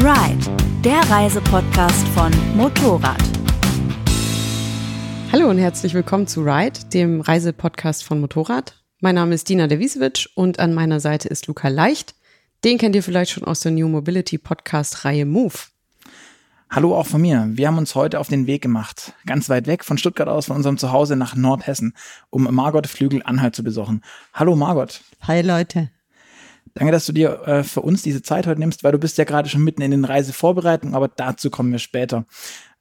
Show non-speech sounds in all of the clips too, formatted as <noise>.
Ride, der Reisepodcast von Motorrad. Hallo und herzlich willkommen zu Ride, dem Reisepodcast von Motorrad. Mein Name ist Dina Dewisewitsch und an meiner Seite ist Luca Leicht. Den kennt ihr vielleicht schon aus der New Mobility Podcast Reihe Move. Hallo auch von mir. Wir haben uns heute auf den Weg gemacht, ganz weit weg von Stuttgart aus, von unserem Zuhause nach Nordhessen, um Margot Flügel Anhalt zu besuchen. Hallo Margot. Hi Leute. Danke, dass du dir äh, für uns diese Zeit heute nimmst, weil du bist ja gerade schon mitten in den Reisevorbereitungen, aber dazu kommen wir später.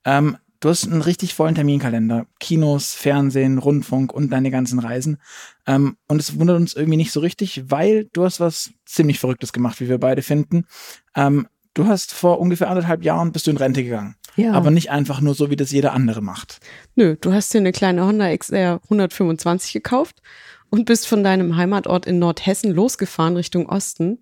Ähm, du hast einen richtig vollen Terminkalender. Kinos, Fernsehen, Rundfunk und deine ganzen Reisen. Ähm, und es wundert uns irgendwie nicht so richtig, weil du hast was ziemlich Verrücktes gemacht, wie wir beide finden. Ähm, Du hast vor ungefähr anderthalb Jahren bist du in Rente gegangen. Ja. Aber nicht einfach nur so, wie das jeder andere macht. Nö, du hast dir eine kleine Honda XR 125 gekauft und bist von deinem Heimatort in Nordhessen losgefahren Richtung Osten.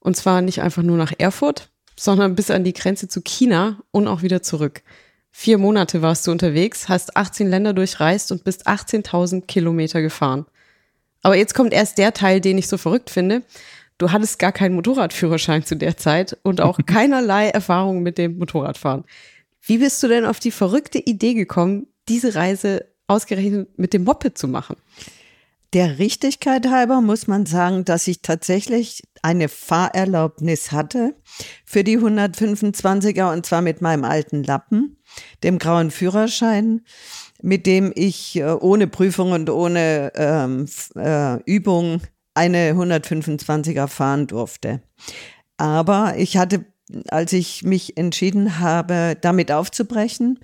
Und zwar nicht einfach nur nach Erfurt, sondern bis an die Grenze zu China und auch wieder zurück. Vier Monate warst du unterwegs, hast 18 Länder durchreist und bist 18.000 Kilometer gefahren. Aber jetzt kommt erst der Teil, den ich so verrückt finde. Du hattest gar keinen Motorradführerschein zu der Zeit und auch <laughs> keinerlei Erfahrung mit dem Motorradfahren. Wie bist du denn auf die verrückte Idee gekommen, diese Reise ausgerechnet mit dem Moped zu machen? Der Richtigkeit halber muss man sagen, dass ich tatsächlich eine Fahrerlaubnis hatte für die 125er und zwar mit meinem alten Lappen, dem grauen Führerschein, mit dem ich äh, ohne Prüfung und ohne ähm, äh, Übung eine 125er fahren durfte. Aber ich hatte, als ich mich entschieden habe, damit aufzubrechen,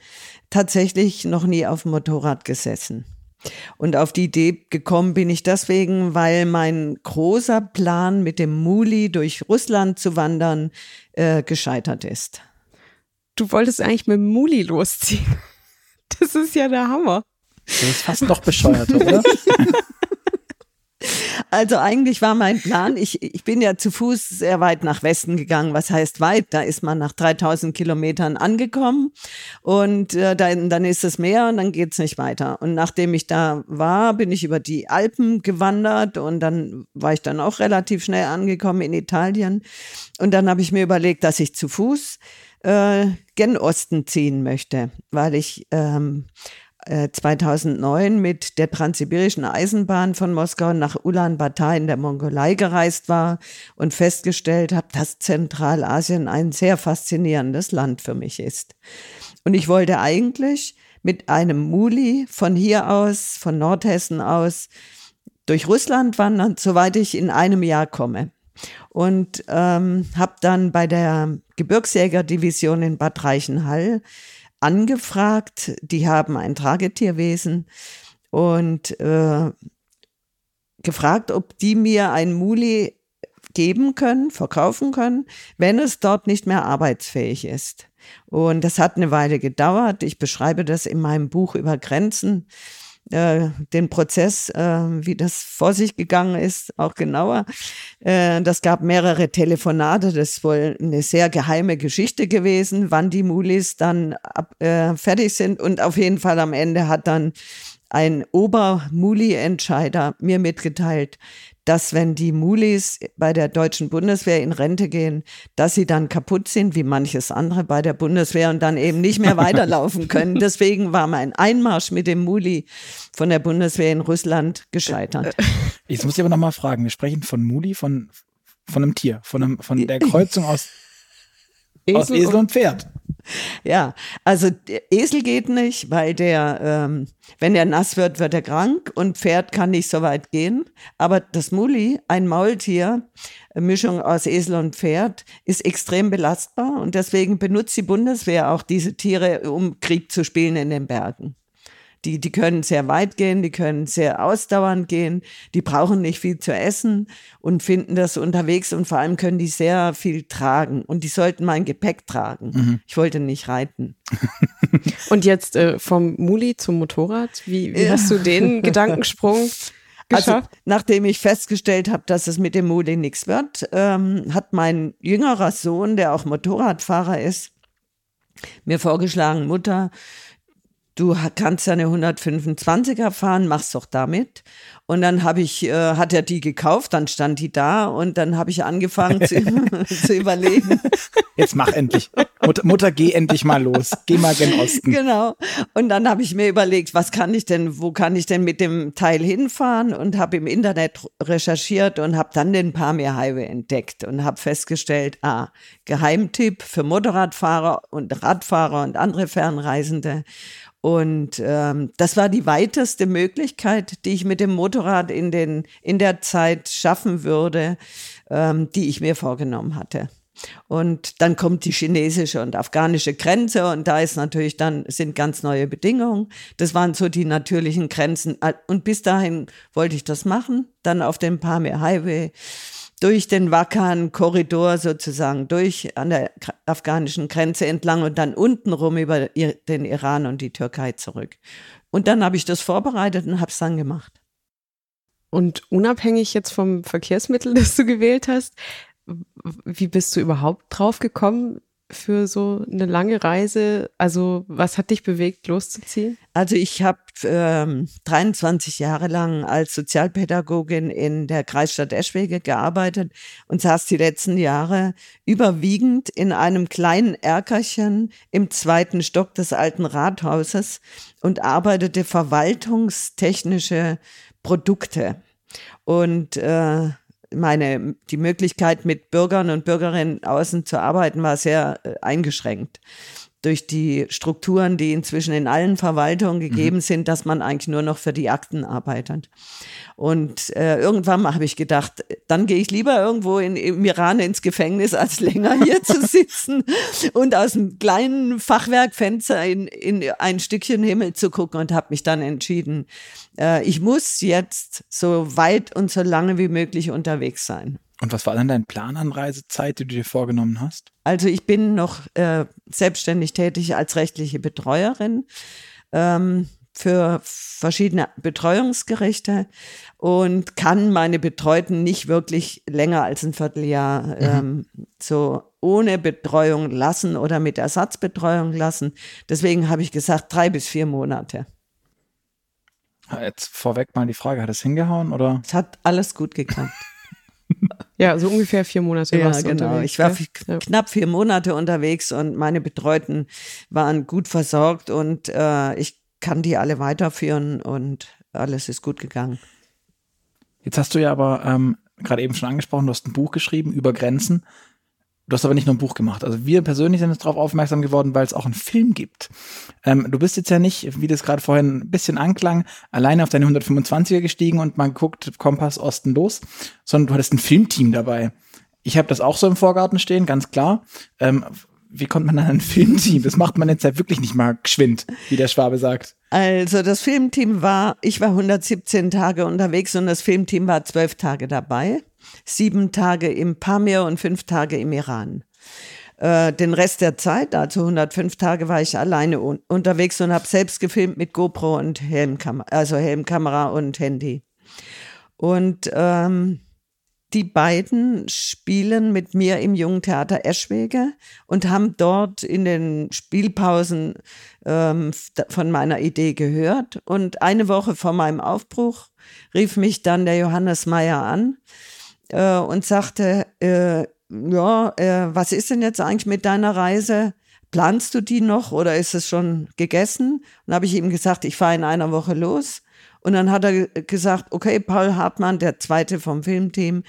tatsächlich noch nie auf dem Motorrad gesessen. Und auf die Idee gekommen bin ich deswegen, weil mein großer Plan mit dem Muli durch Russland zu wandern äh, gescheitert ist. Du wolltest eigentlich mit dem Muli losziehen. <laughs> Das ist ja der Hammer. Das ist fast noch bescheuert, oder? <laughs> Also eigentlich war mein Plan, ich, ich bin ja zu Fuß sehr weit nach Westen gegangen. Was heißt weit? Da ist man nach 3000 Kilometern angekommen und äh, dann, dann ist es Meer und dann geht's nicht weiter. Und nachdem ich da war, bin ich über die Alpen gewandert und dann war ich dann auch relativ schnell angekommen in Italien. Und dann habe ich mir überlegt, dass ich zu Fuß äh, gen Osten ziehen möchte, weil ich ähm, 2009 äh, mit der transsibirischen Eisenbahn von Moskau nach Ulaanbaatar in der Mongolei gereist war und festgestellt habe, dass Zentralasien ein sehr faszinierendes Land für mich ist. Und ich wollte eigentlich mit einem Muli von hier aus, von Nordhessen aus, durch Russland wandern, soweit ich in einem Jahr komme. Und ähm, habe dann bei der Gebirgsjägerdivision in Bad Reichenhall angefragt. Die haben ein Tragetierwesen und äh, gefragt, ob die mir ein Muli geben können, verkaufen können, wenn es dort nicht mehr arbeitsfähig ist. Und das hat eine Weile gedauert. Ich beschreibe das in meinem Buch über Grenzen äh, den Prozess, äh, wie das vor sich gegangen ist, auch genauer. Äh, das gab mehrere Telefonate, das ist wohl eine sehr geheime Geschichte gewesen, wann die Mulis dann ab, äh, fertig sind. Und auf jeden Fall am Ende hat dann ein Ober-Muli-Entscheider mir mitgeteilt, dass wenn die Mulis bei der deutschen Bundeswehr in Rente gehen, dass sie dann kaputt sind, wie manches andere bei der Bundeswehr und dann eben nicht mehr <laughs> weiterlaufen können. Deswegen war mein Einmarsch mit dem Muli von der Bundeswehr in Russland gescheitert. Jetzt muss ich aber nochmal fragen, wir sprechen von Muli, von, von einem Tier, von, einem, von der Kreuzung aus <laughs> Esel, aus Esel und Pferd. <laughs> Ja, also Esel geht nicht, weil der, ähm, wenn er nass wird, wird er krank und Pferd kann nicht so weit gehen. Aber das Muli, ein Maultier, Mischung aus Esel und Pferd, ist extrem belastbar und deswegen benutzt die Bundeswehr auch diese Tiere, um Krieg zu spielen in den Bergen. Die, die können sehr weit gehen, die können sehr ausdauernd gehen, die brauchen nicht viel zu essen und finden das unterwegs und vor allem können die sehr viel tragen und die sollten mein Gepäck tragen. Mhm. Ich wollte nicht reiten. <laughs> und jetzt äh, vom Muli zum Motorrad, wie, wie ja. hast du den <laughs> Gedankensprung? Also, nachdem ich festgestellt habe, dass es mit dem Muli nichts wird, ähm, hat mein jüngerer Sohn, der auch Motorradfahrer ist, mir vorgeschlagen, Mutter, du kannst ja eine 125er fahren, mach's doch damit. Und dann habe ich, äh, hat er die gekauft, dann stand die da und dann habe ich angefangen zu, <laughs> zu, überlegen. Jetzt mach endlich. Mutter, Mutter, geh endlich mal los. Geh mal gen Osten. Genau. Und dann habe ich mir überlegt, was kann ich denn, wo kann ich denn mit dem Teil hinfahren und habe im Internet recherchiert und habe dann den Pamir Highway entdeckt und habe festgestellt, ah, Geheimtipp für Motorradfahrer und Radfahrer und andere Fernreisende. Und ähm, das war die weiteste Möglichkeit, die ich mit dem Motorrad in, den, in der Zeit schaffen würde, ähm, die ich mir vorgenommen hatte. Und dann kommt die chinesische und afghanische Grenze und da ist natürlich dann sind ganz neue Bedingungen. Das waren so die natürlichen Grenzen. Und bis dahin wollte ich das machen. Dann auf dem Pamir Highway durch den wackeren Korridor sozusagen, durch an der afghanischen Grenze entlang und dann unten rum über den Iran und die Türkei zurück. Und dann habe ich das vorbereitet und habe es dann gemacht. Und unabhängig jetzt vom Verkehrsmittel, <laughs> das du gewählt hast, wie bist du überhaupt drauf gekommen, für so eine lange Reise? Also was hat dich bewegt, loszuziehen? Also ich habe ähm, 23 Jahre lang als Sozialpädagogin in der Kreisstadt Eschwege gearbeitet und saß die letzten Jahre überwiegend in einem kleinen Erkerchen im zweiten Stock des alten Rathauses und arbeitete verwaltungstechnische Produkte. Und äh, meine, die Möglichkeit, mit Bürgern und Bürgerinnen außen zu arbeiten, war sehr äh, eingeschränkt durch die Strukturen, die inzwischen in allen Verwaltungen mhm. gegeben mhm. sind, dass man eigentlich nur noch für die Akten arbeitet. Und äh, irgendwann habe ich gedacht, dann gehe ich lieber irgendwo in, im Iran ins Gefängnis, als länger hier zu <laughs> sitzen und aus einem kleinen Fachwerkfenster in, in ein Stückchen Himmel zu gucken und habe mich dann entschieden, äh, ich muss jetzt so weit und so lange wie möglich unterwegs sein. Und was war dann dein Plan an Reisezeit, die du dir vorgenommen hast? Also ich bin noch äh, selbstständig tätig als rechtliche Betreuerin ähm, für verschiedene Betreuungsgerichte und kann meine Betreuten nicht wirklich länger als ein Vierteljahr mhm. ähm, so ohne Betreuung lassen oder mit Ersatzbetreuung lassen. Deswegen habe ich gesagt, drei bis vier Monate. Jetzt vorweg mal die Frage, hat es hingehauen oder? Es hat alles gut geklappt. <laughs> Ja, so ungefähr vier Monate ja, warst du genau. Unterwegs, ich war ja? knapp vier Monate unterwegs und meine Betreuten waren gut versorgt und äh, ich kann die alle weiterführen und alles ist gut gegangen. Jetzt hast du ja aber ähm, gerade eben schon angesprochen, du hast ein Buch geschrieben über Grenzen. Du hast aber nicht nur ein Buch gemacht. Also wir persönlich sind jetzt darauf aufmerksam geworden, weil es auch einen Film gibt. Ähm, du bist jetzt ja nicht, wie das gerade vorhin ein bisschen anklang, alleine auf deine 125er gestiegen und man guckt Kompass Osten los, sondern du hattest ein Filmteam dabei. Ich habe das auch so im Vorgarten stehen, ganz klar. Ähm, wie kommt man an ein <laughs> Filmteam? Das macht man jetzt ja wirklich nicht mal geschwind, wie der Schwabe sagt. Also das Filmteam war, ich war 117 Tage unterwegs und das Filmteam war zwölf Tage dabei sieben Tage im Pamir und fünf Tage im Iran. Äh, den Rest der Zeit, also 105 Tage, war ich alleine un unterwegs und habe selbst gefilmt mit GoPro und Helmkamera, also Helmkamera und Handy. Und ähm, die beiden spielen mit mir im Jungen Theater Eschwege und haben dort in den Spielpausen ähm, von meiner Idee gehört. Und eine Woche vor meinem Aufbruch rief mich dann der Johannes Meyer an äh, und sagte, äh, ja, äh, was ist denn jetzt eigentlich mit deiner Reise? Planst du die noch oder ist es schon gegessen? Und dann habe ich ihm gesagt, ich fahre in einer Woche los. Und dann hat er gesagt, okay, Paul Hartmann, der zweite vom Filmteam,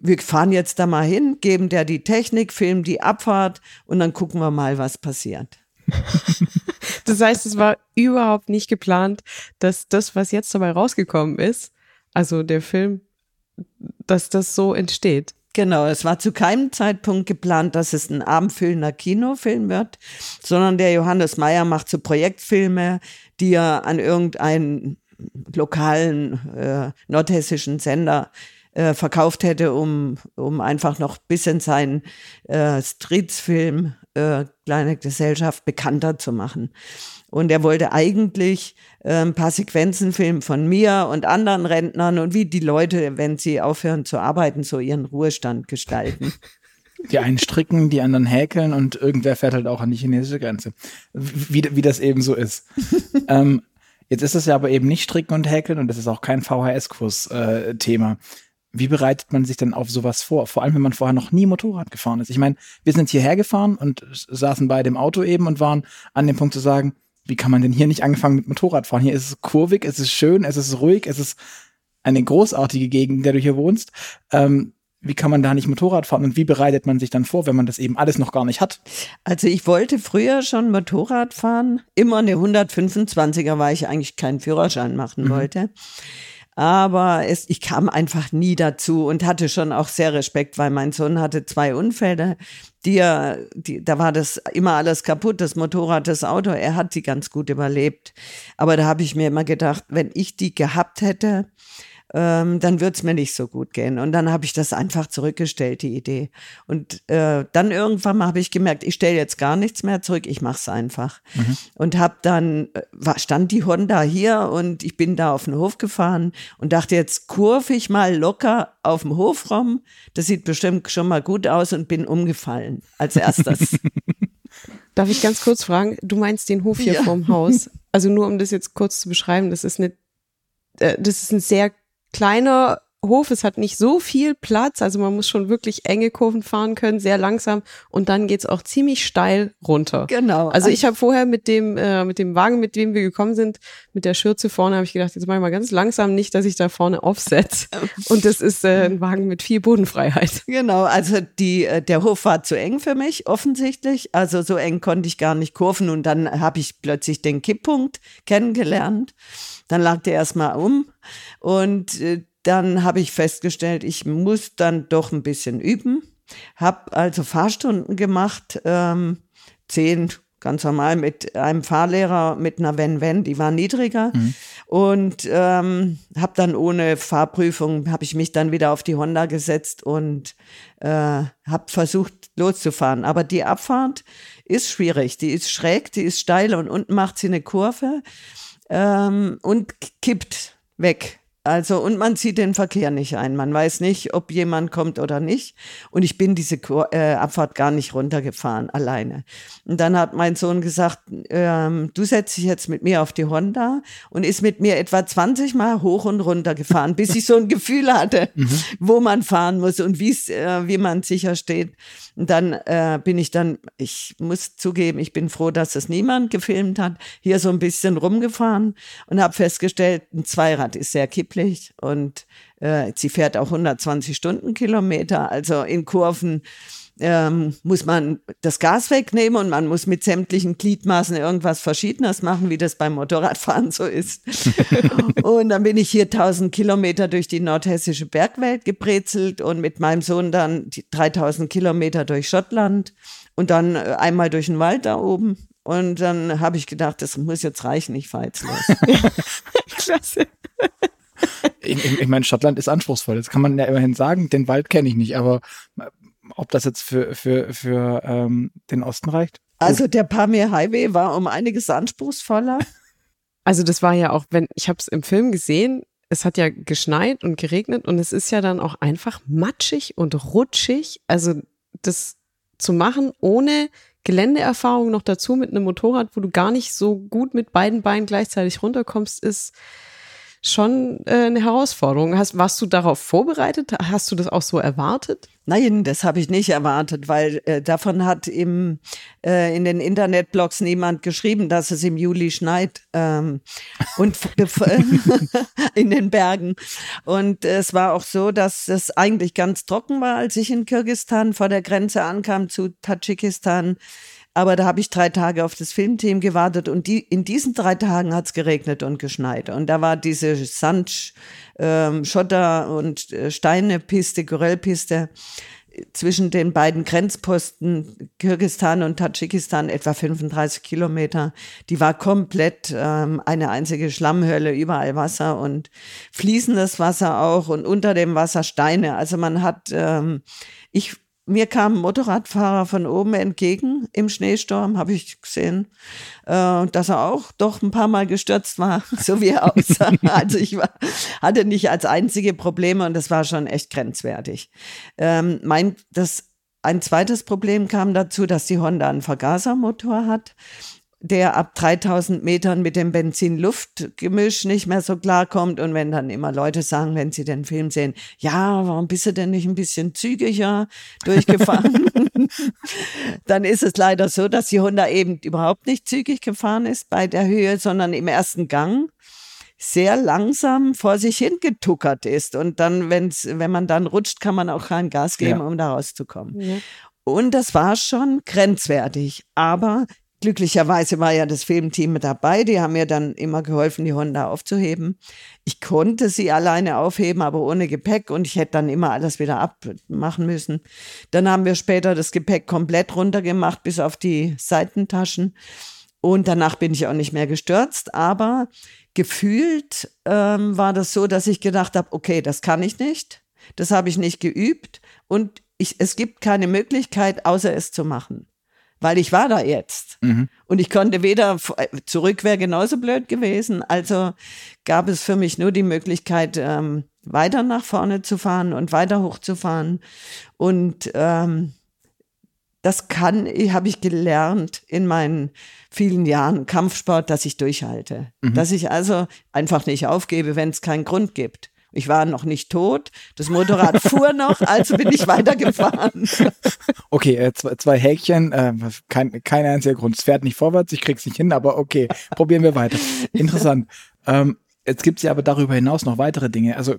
wir fahren jetzt da mal hin, geben der die Technik, filmen die Abfahrt und dann gucken wir mal, was passiert. <laughs> das heißt, es war überhaupt nicht geplant, dass das, was jetzt dabei rausgekommen ist, also der Film, dass das so entsteht. Genau, es war zu keinem Zeitpunkt geplant, dass es ein abendfüllender Kinofilm wird, sondern der Johannes Meyer macht so Projektfilme, die er an irgendeinen lokalen äh, nordhessischen Sender äh, verkauft hätte, um, um einfach noch bis in seinen äh, Streetsfilm äh, Kleine Gesellschaft bekannter zu machen. Und er wollte eigentlich äh, ein paar Sequenzen filmen von mir und anderen Rentnern und wie die Leute, wenn sie aufhören zu arbeiten, so ihren Ruhestand gestalten. Die einen stricken, die anderen häkeln und irgendwer fährt halt auch an die chinesische Grenze. Wie, wie das eben so ist. <laughs> ähm, jetzt ist es ja aber eben nicht stricken und häkeln und das ist auch kein VHS-Kurs-Thema. Äh, wie bereitet man sich denn auf sowas vor? Vor allem, wenn man vorher noch nie Motorrad gefahren ist. Ich meine, wir sind hierher gefahren und saßen bei dem Auto eben und waren an dem Punkt zu sagen, wie kann man denn hier nicht angefangen mit Motorradfahren? Hier ist es kurvig, es ist schön, es ist ruhig, es ist eine großartige Gegend, in der du hier wohnst. Ähm, wie kann man da nicht Motorrad fahren und wie bereitet man sich dann vor, wenn man das eben alles noch gar nicht hat? Also ich wollte früher schon Motorrad fahren, immer eine 125er, weil ich eigentlich keinen Führerschein machen mhm. wollte. Aber es, ich kam einfach nie dazu und hatte schon auch sehr Respekt, weil mein Sohn hatte zwei Unfälle. Die, die, da war das immer alles kaputt, das Motorrad, das Auto. Er hat sie ganz gut überlebt. Aber da habe ich mir immer gedacht, wenn ich die gehabt hätte, ähm, dann wird es mir nicht so gut gehen. Und dann habe ich das einfach zurückgestellt, die Idee. Und äh, dann irgendwann mal habe ich gemerkt, ich stelle jetzt gar nichts mehr zurück, ich mache es einfach. Mhm. Und habe dann, äh, stand die Honda hier und ich bin da auf den Hof gefahren und dachte, jetzt kurve ich mal locker auf dem Hof rum. Das sieht bestimmt schon mal gut aus und bin umgefallen als erstes. <laughs> Darf ich ganz kurz fragen, du meinst den Hof hier ja. vorm Haus? Also nur um das jetzt kurz zu beschreiben, das ist eine, äh, das ist ein sehr kleiner Hof, es hat nicht so viel Platz, also man muss schon wirklich enge Kurven fahren können, sehr langsam und dann geht's auch ziemlich steil runter. Genau. Also ich habe vorher mit dem äh, mit dem Wagen, mit dem wir gekommen sind, mit der Schürze vorne, habe ich gedacht, jetzt mache ich mal ganz langsam nicht, dass ich da vorne aufsetze. <laughs> Und das ist äh, ein Wagen mit viel Bodenfreiheit. Genau, also die äh, der Hof war zu eng für mich offensichtlich, also so eng konnte ich gar nicht kurven und dann habe ich plötzlich den Kipppunkt kennengelernt. Dann lag der erstmal um und äh, dann habe ich festgestellt, ich muss dann doch ein bisschen üben. Habe also Fahrstunden gemacht, ähm, zehn ganz normal mit einem Fahrlehrer mit einer Wenn-Wenn, die war niedriger. Mhm. Und ähm, habe dann ohne Fahrprüfung, habe ich mich dann wieder auf die Honda gesetzt und äh, habe versucht loszufahren. Aber die Abfahrt ist schwierig, die ist schräg, die ist steil und unten macht sie eine Kurve ähm, und kippt weg. Also, und man zieht den Verkehr nicht ein. Man weiß nicht, ob jemand kommt oder nicht. Und ich bin diese äh, Abfahrt gar nicht runtergefahren, alleine. Und dann hat mein Sohn gesagt, ähm, du setzt dich jetzt mit mir auf die Honda und ist mit mir etwa 20 Mal hoch und runter gefahren, bis ich so ein Gefühl hatte, <laughs> mhm. wo man fahren muss und äh, wie man sicher steht. Und dann äh, bin ich dann, ich muss zugeben, ich bin froh, dass es niemand gefilmt hat, hier so ein bisschen rumgefahren und habe festgestellt, ein Zweirad ist sehr kipplich und äh, sie fährt auch 120 Stundenkilometer, also in Kurven ähm, muss man das Gas wegnehmen und man muss mit sämtlichen Gliedmaßen irgendwas Verschiedenes machen, wie das beim Motorradfahren so ist. <laughs> und dann bin ich hier 1000 Kilometer durch die nordhessische Bergwelt gebrezelt und mit meinem Sohn dann 3000 Kilometer durch Schottland und dann äh, einmal durch den Wald da oben. Und dann habe ich gedacht, das muss jetzt reichen, ich fahre jetzt los. <laughs> <laughs> Klasse. Ich, ich, ich meine, Schottland ist anspruchsvoll. Das kann man ja immerhin sagen. Den Wald kenne ich nicht, aber ob das jetzt für, für, für ähm, den Osten reicht? Also der Pamir Highway war um einiges anspruchsvoller. Also das war ja auch, wenn ich habe es im Film gesehen, es hat ja geschneit und geregnet und es ist ja dann auch einfach matschig und rutschig. Also das zu machen ohne Geländeerfahrung noch dazu mit einem Motorrad, wo du gar nicht so gut mit beiden Beinen gleichzeitig runterkommst, ist schon äh, eine Herausforderung. Hast, warst du darauf vorbereitet? Hast du das auch so erwartet? Nein, das habe ich nicht erwartet, weil äh, davon hat im, äh, in den Internetblogs niemand geschrieben, dass es im Juli schneit ähm, und <laughs> in den Bergen. Und es war auch so, dass es eigentlich ganz trocken war, als ich in Kirgistan vor der Grenze ankam zu Tadschikistan. Aber da habe ich drei Tage auf das Filmteam gewartet und die, in diesen drei Tagen hat es geregnet und geschneit. Und da war diese Sand, ähm, Schotter und äh, Steinepiste, Geröllpiste zwischen den beiden Grenzposten Kirgistan und Tadschikistan etwa 35 Kilometer. Die war komplett ähm, eine einzige Schlammhölle, überall Wasser und fließendes Wasser auch und unter dem Wasser Steine. Also man hat, ähm, ich mir kam ein Motorradfahrer von oben entgegen im Schneesturm, habe ich gesehen, äh, dass er auch doch ein paar Mal gestürzt war, <laughs> so wie er aussah. <laughs> also ich war, hatte nicht als einzige Probleme und das war schon echt grenzwertig. Ähm, mein, das ein zweites Problem kam dazu, dass die Honda einen Vergasermotor hat der ab 3000 Metern mit dem Benzin-Luft-Gemisch nicht mehr so klarkommt. Und wenn dann immer Leute sagen, wenn sie den Film sehen, ja, warum bist du denn nicht ein bisschen zügiger durchgefahren? <laughs> dann ist es leider so, dass die Honda eben überhaupt nicht zügig gefahren ist bei der Höhe, sondern im ersten Gang sehr langsam vor sich hingetuckert ist. Und dann, wenn's, wenn man dann rutscht, kann man auch kein Gas geben, ja. um da rauszukommen. Ja. Und das war schon grenzwertig. Aber Glücklicherweise war ja das Filmteam dabei. Die haben mir dann immer geholfen, die Honda aufzuheben. Ich konnte sie alleine aufheben, aber ohne Gepäck und ich hätte dann immer alles wieder abmachen müssen. Dann haben wir später das Gepäck komplett runtergemacht, bis auf die Seitentaschen. Und danach bin ich auch nicht mehr gestürzt. Aber gefühlt ähm, war das so, dass ich gedacht habe, okay, das kann ich nicht. Das habe ich nicht geübt. Und ich, es gibt keine Möglichkeit, außer es zu machen weil ich war da jetzt. Mhm. Und ich konnte weder, zurück wäre genauso blöd gewesen. Also gab es für mich nur die Möglichkeit, ähm, weiter nach vorne zu fahren und weiter hochzufahren. Und ähm, das kann, habe ich gelernt in meinen vielen Jahren Kampfsport, dass ich durchhalte. Mhm. Dass ich also einfach nicht aufgebe, wenn es keinen Grund gibt. Ich war noch nicht tot, das Motorrad <laughs> fuhr noch, also bin ich weitergefahren. <laughs> Okay, äh, zwei, zwei Häkchen, äh, kein, kein einziger Grund. Es fährt nicht vorwärts, ich krieg's nicht hin, aber okay, probieren wir weiter. Interessant. <laughs> Ähm, jetzt gibt's ja aber darüber hinaus noch weitere Dinge, also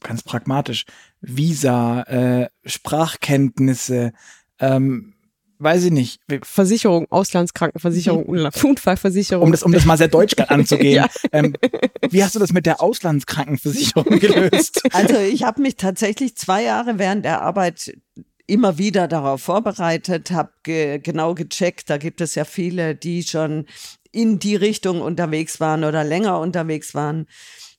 ganz pragmatisch. Visa, äh, Sprachkenntnisse, ähm, weiß ich nicht. Versicherung, Auslandskrankenversicherung, mhm. Unfallversicherung. Um das, um das mal sehr deutsch <laughs> anzugehen. ja. ähm, wie hast du das mit der Auslandskrankenversicherung <laughs> gelöst? Also ich habe mich tatsächlich zwei Jahre während der Arbeit immer wieder darauf vorbereitet, habe ge genau gecheckt. Da gibt es ja viele, die schon in die Richtung unterwegs waren oder länger unterwegs waren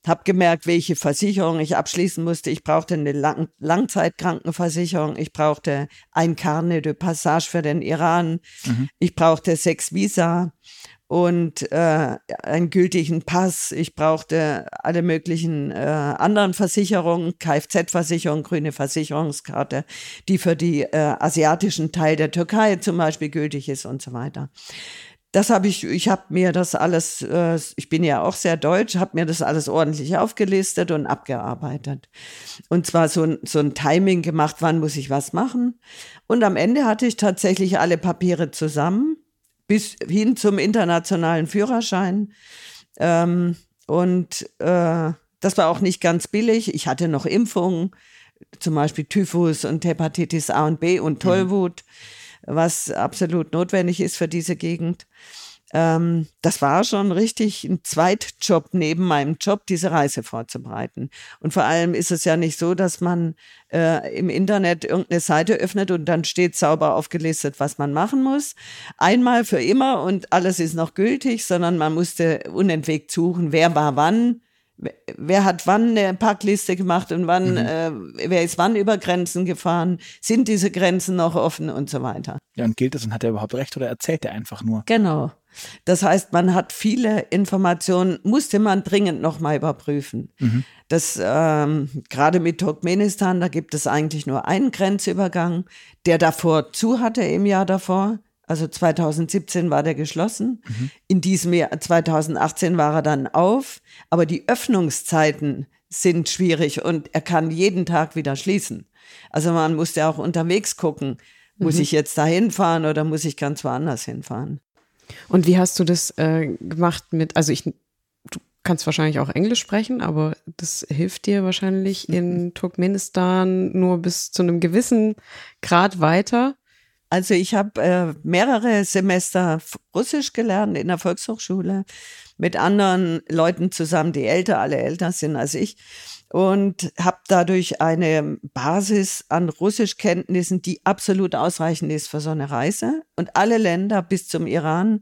habe gemerkt, welche Versicherung ich abschließen musste. Ich brauchte eine Lang Langzeitkrankenversicherung, ich brauchte ein Carnet de Passage für den Iran, mhm. ich brauchte sechs Visa und äh, einen gültigen Pass. Ich brauchte alle möglichen äh, anderen Versicherungen, Kfz-Versicherung, grüne Versicherungskarte, die für die äh, asiatischen Teil der Türkei zum Beispiel gültig ist und so weiter das habe ich, ich habe mir das alles, äh, ich bin ja auch sehr deutsch, habe mir das alles ordentlich aufgelistet und abgearbeitet. Und zwar so, so ein Timing gemacht, wann muss ich was machen. Und am Ende hatte ich tatsächlich alle Papiere zusammen, bis hin zum internationalen Führerschein. Ähm, und äh, das war auch nicht ganz billig. Ich hatte noch Impfungen, zum Beispiel Typhus und Hepatitis A und B und mhm. Tollwut. Mhm was absolut notwendig ist für diese Gegend. Ähm, das war schon richtig ein Zweitjob neben meinem Job, diese Reise vorzubereiten. Und vor allem ist es ja nicht so, dass man äh, im Internet irgendeine Seite öffnet und dann steht sauber aufgelistet, was man machen muss. Einmal für immer und alles ist noch gültig, sondern man musste unentwegt suchen, wer war wann, wer hat wann eine Packliste gemacht und wann, mhm. äh, wer ist wann über Grenzen gefahren, sind diese Grenzen noch offen und so weiter. Ja, und gilt es und hat er überhaupt recht oder erzählt er einfach nur? Genau. Das heißt, man hat viele Informationen, musste man dringend nochmal überprüfen. Mhm. Das ähm, gerade mit Turkmenistan, da gibt es eigentlich nur einen Grenzübergang, der davor zu hatte im Jahr davor. Also 2017 war der geschlossen. Mhm. In diesem Jahr 2018 war er dann auf. Aber die Öffnungszeiten sind schwierig und er kann jeden Tag wieder schließen. Also man musste auch unterwegs gucken, muss mhm. ich jetzt da hinfahren oder muss ich ganz woanders hinfahren? Und wie hast du das äh, gemacht mit, also ich, du kannst wahrscheinlich auch Englisch sprechen, aber das hilft dir wahrscheinlich in Turkmenistan nur bis zu einem gewissen Grad weiter. Also ich habe äh, mehrere Semester Russisch gelernt in der Volkshochschule mit anderen Leuten zusammen, die älter, alle älter sind als ich und habe dadurch eine Basis an Russischkenntnissen, die absolut ausreichend ist für so eine Reise. Und alle Länder bis zum Iran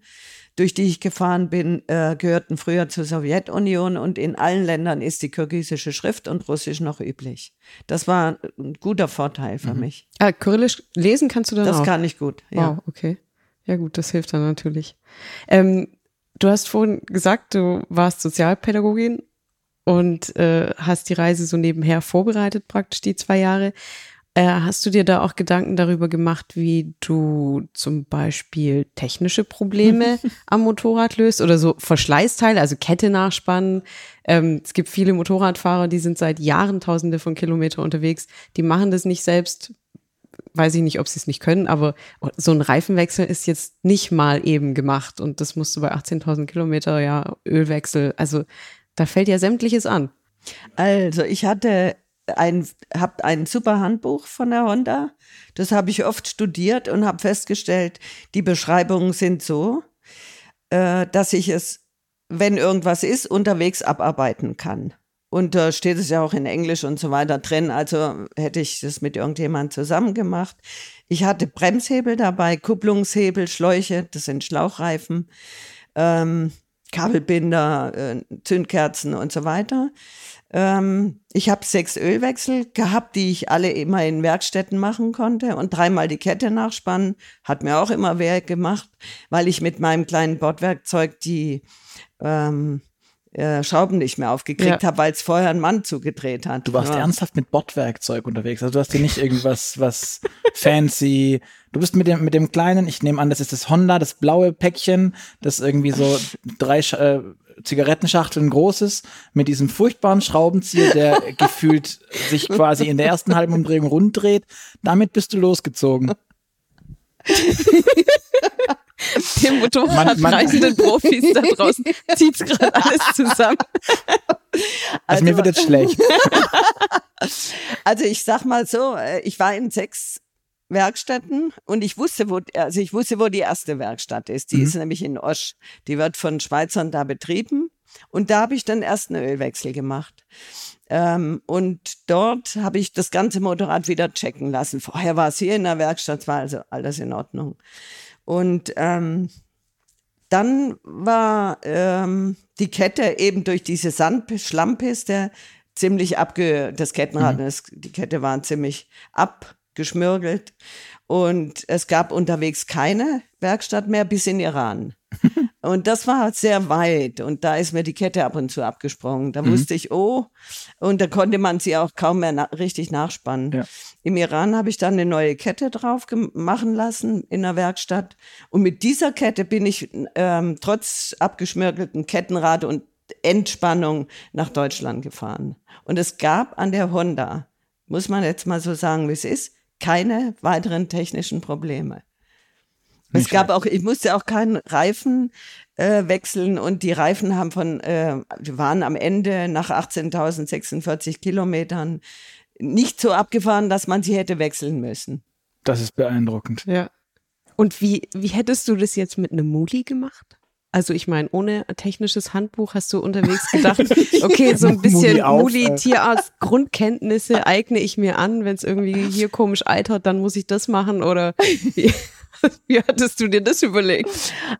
durch die ich gefahren bin, äh, gehörten früher zur Sowjetunion und in allen Ländern ist die kirgisische Schrift und Russisch noch üblich. Das war ein guter Vorteil für mhm. mich. Ah, Kyrillisch lesen kannst du dann das auch? Das kann ich gut, ja. Wow, okay. Ja gut, das hilft dann natürlich. Ähm, du hast vorhin gesagt, du warst Sozialpädagogin und äh, hast die Reise so nebenher vorbereitet, praktisch die zwei Jahre. Äh, hast du dir da auch Gedanken darüber gemacht, wie du zum Beispiel technische Probleme <laughs> am Motorrad löst oder so Verschleißteile, also Kette nachspannen? Ähm, es gibt viele Motorradfahrer, die sind seit Jahren Tausende von Kilometern unterwegs, die machen das nicht selbst. Weiß ich nicht, ob sie es nicht können, aber so ein Reifenwechsel ist jetzt nicht mal eben gemacht und das musst du bei 18.000 Kilometer, ja, Ölwechsel, also da fällt ja sämtliches an. Also ich hatte ein, habe ein super Handbuch von der Honda. Das habe ich oft studiert und habe festgestellt, die Beschreibungen sind so, äh, dass ich es, wenn irgendwas ist, unterwegs abarbeiten kann. Und da steht es ja auch in Englisch und so weiter drin. Also hätte ich das mit irgendjemandem zusammen gemacht. Ich hatte Bremshebel dabei, Kupplungshebel, Schläuche, das sind Schlauchreifen, ähm, Kabelbinder, äh, Zündkerzen und so weiter. Ähm, ich habe sechs Ölwechsel gehabt, die ich alle immer in Werkstätten machen konnte und dreimal die Kette nachspannen. Hat mir auch immer wer gemacht, weil ich mit meinem kleinen Bordwerkzeug die ähm, äh, Schrauben nicht mehr aufgekriegt ja. habe, weil es vorher ein Mann zugedreht hat. Du warst ja. ernsthaft mit Bordwerkzeug unterwegs. Also du hast dir nicht irgendwas <laughs> was fancy. Du bist mit dem mit dem kleinen, ich nehme an, das ist das Honda, das blaue Päckchen, das irgendwie so drei äh, Zigarettenschachteln großes mit diesem furchtbaren Schraubenzieher, der <laughs> gefühlt sich quasi in der ersten halben Umdrehung runddreht. Damit bist du losgezogen. <laughs> <laughs> Dem Motorradreisenden Profis da draußen <laughs> zieht gerade alles zusammen. <laughs> Also, also mir wird jetzt schlecht. Also ich sag mal so, äh, ich war in sechs Werkstätten und ich wusste, wo, also ich wusste, wo die erste Werkstatt ist. Die mhm. ist nämlich in Osch. Die wird von Schweizern da betrieben. Und da habe ich dann erst einen Ölwechsel gemacht. Ähm, und dort habe ich das ganze Motorrad wieder checken lassen. Vorher war es hier in der Werkstatt, war also alles in Ordnung. Und ähm, dann war ähm, die Kette eben durch diese Sand Schlammpiste ziemlich abge, das Kettenrad, mhm. das, die Kette war ziemlich abgeschmürgelt. Und es gab unterwegs keine Werkstatt mehr bis in Iran. <laughs> Und das war sehr weit und da ist mir die Kette ab und zu abgesprungen. Da mhm. wusste ich, oh, und da konnte man sie auch kaum mehr na richtig nachspannen. Ja. Im Iran habe ich dann eine neue Kette drauf machen lassen in der Werkstatt. Und mit dieser Kette bin ich ähm, trotz abgeschmirgelten Kettenrad und Entspannung nach Deutschland gefahren. Und es gab an der Honda, muss man jetzt mal so sagen, wie es ist, keine weiteren technischen Probleme. Es gab auch, ich musste auch keinen Reifen äh, wechseln und die Reifen haben von, äh, waren am Ende nach 18.046 Kilometern nicht so abgefahren, dass man sie hätte wechseln müssen. Das ist beeindruckend. Ja. Und wie, wie hättest du das jetzt mit einem Muli gemacht? Also ich meine, ohne technisches Handbuch hast du unterwegs gedacht, <laughs> okay, so ein bisschen Muli, Tierarzt, Grundkenntnisse eigne ich mir an, wenn es irgendwie hier <laughs> komisch eitert, dann muss ich das machen oder wie? <laughs> <laughs> Wie hattest du dir das überlegt?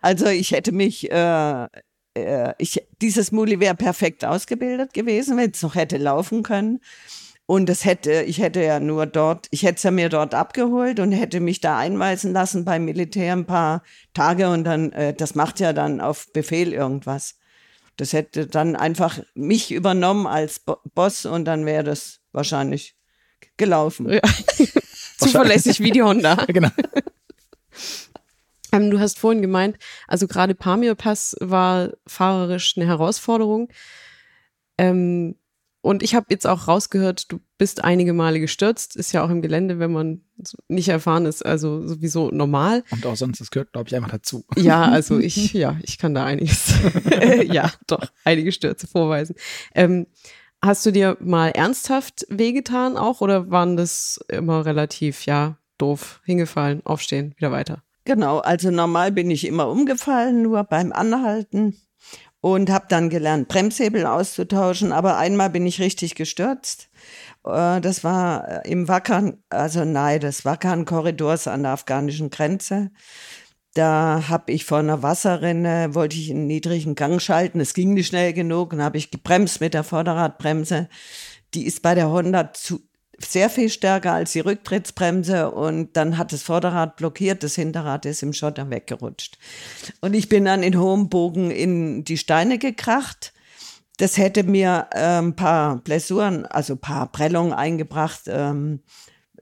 Also ich hätte mich, äh, äh, ich, dieses Muli wäre perfekt ausgebildet gewesen, wenn es noch hätte laufen können. Und es hätte, ich hätte ja nur dort, ich hätte es ja mir dort abgeholt und hätte mich da einweisen lassen beim Militär ein paar Tage und dann, äh, das macht ja dann auf Befehl irgendwas. Das hätte dann einfach mich übernommen als Bo Boss und dann wäre das wahrscheinlich gelaufen. Ja. <laughs> Zuverlässig wie die Honda. <laughs> genau. Ähm, du hast vorhin gemeint, also gerade Pamir Pass war fahrerisch eine Herausforderung. Ähm, und ich habe jetzt auch rausgehört, du bist einige Male gestürzt. Ist ja auch im Gelände, wenn man nicht erfahren ist, also sowieso normal. Und auch sonst, das gehört, glaube ich, einfach dazu. Ja, <laughs> also ich, ja, ich kann da einiges, <laughs> <laughs> ja, doch, einige Stürze vorweisen. Ähm, hast du dir mal ernsthaft wehgetan auch oder waren das immer relativ, ja, doof, hingefallen, aufstehen, wieder weiter. Genau, also normal bin ich immer umgefallen, nur beim Anhalten und habe dann gelernt, Bremshebel auszutauschen. Aber einmal bin ich richtig gestürzt. Äh, das war äh, im Wackern, also nahe des Wackern-Korridors an der afghanischen Grenze. Da habe ich vor einer Wasserrinne, wollte ich einen niedrigen Gang schalten. Es ging nicht schnell genug und habe ich gebremst mit der Vorderradbremse. Die ist bei der Honda zu, sehr viel stärker als die Rücktrittsbremse und dann hat das Vorderrad blockiert, das Hinterrad ist im Schotter weggerutscht. Und ich bin dann in hohem Bogen in die Steine gekracht. Das hätte mir äh, ein paar Blessuren, also ein paar Prellungen eingebracht, ähm,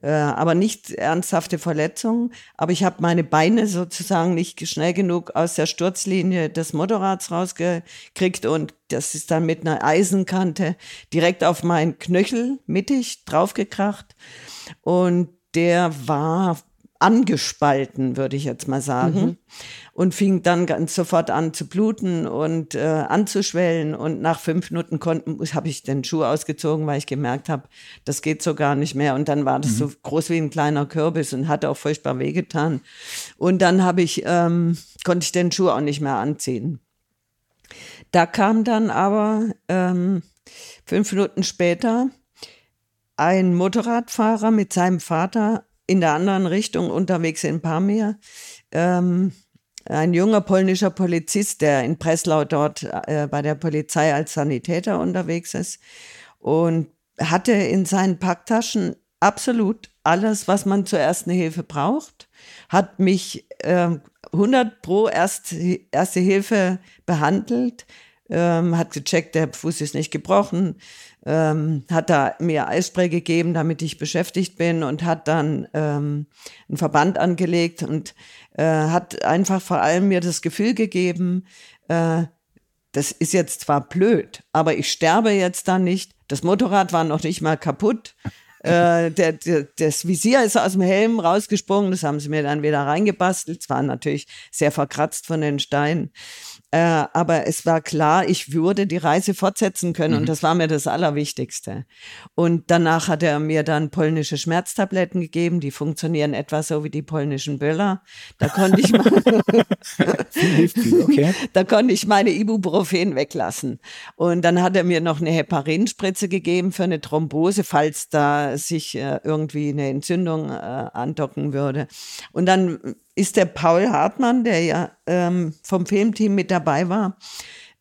äh, aber nicht ernsthafte Verletzungen. Aber ich habe meine Beine sozusagen nicht schnell genug aus der Sturzlinie des Motorrads rausgekriegt und das ist dann mit einer Eisenkante direkt auf meinen Knöchel mittig draufgekracht. Und der war angespalten, würde ich jetzt mal sagen. Mhm. Und fing dann ganz sofort an zu bluten und äh, anzuschwellen. Und nach fünf Minuten habe ich den Schuh ausgezogen, weil ich gemerkt habe, das geht so gar nicht mehr. Und dann war das mhm. so groß wie ein kleiner Kürbis und hatte auch furchtbar wehgetan. Und dann habe ich, ähm, konnte ich den Schuh auch nicht mehr anziehen. Da kam dann aber ähm, fünf Minuten später ein Motorradfahrer mit seinem Vater in der anderen Richtung unterwegs in Pamir. Ähm, ein junger polnischer Polizist, der in Breslau dort äh, bei der Polizei als Sanitäter unterwegs ist und hatte in seinen Packtaschen absolut alles, was man zur ersten Hilfe braucht, hat mich äh, 100 pro Erst, Erste Hilfe behandelt, ähm, hat gecheckt, der Fuß ist nicht gebrochen, ähm, hat da mir Eisspray gegeben, damit ich beschäftigt bin und hat dann ähm, einen Verband angelegt und äh, hat einfach vor allem mir das Gefühl gegeben, äh, das ist jetzt zwar blöd, aber ich sterbe jetzt da nicht. Das Motorrad war noch nicht mal kaputt. Äh, der, der, das Visier ist aus dem Helm rausgesprungen, das haben sie mir dann wieder reingebastelt. Es war natürlich sehr verkratzt von den Steinen. Äh, aber es war klar, ich würde die Reise fortsetzen können mhm. und das war mir das Allerwichtigste. Und danach hat er mir dann polnische Schmerztabletten gegeben, die funktionieren etwa so wie die polnischen Böller. Da konnte ich mal, <laughs> okay. da konnte ich meine Ibuprofen weglassen. Und dann hat er mir noch eine Heparinspritze gegeben für eine Thrombose, falls da sich äh, irgendwie eine Entzündung äh, andocken würde. Und dann ist der Paul Hartmann, der ja ähm, vom Filmteam mit dabei war,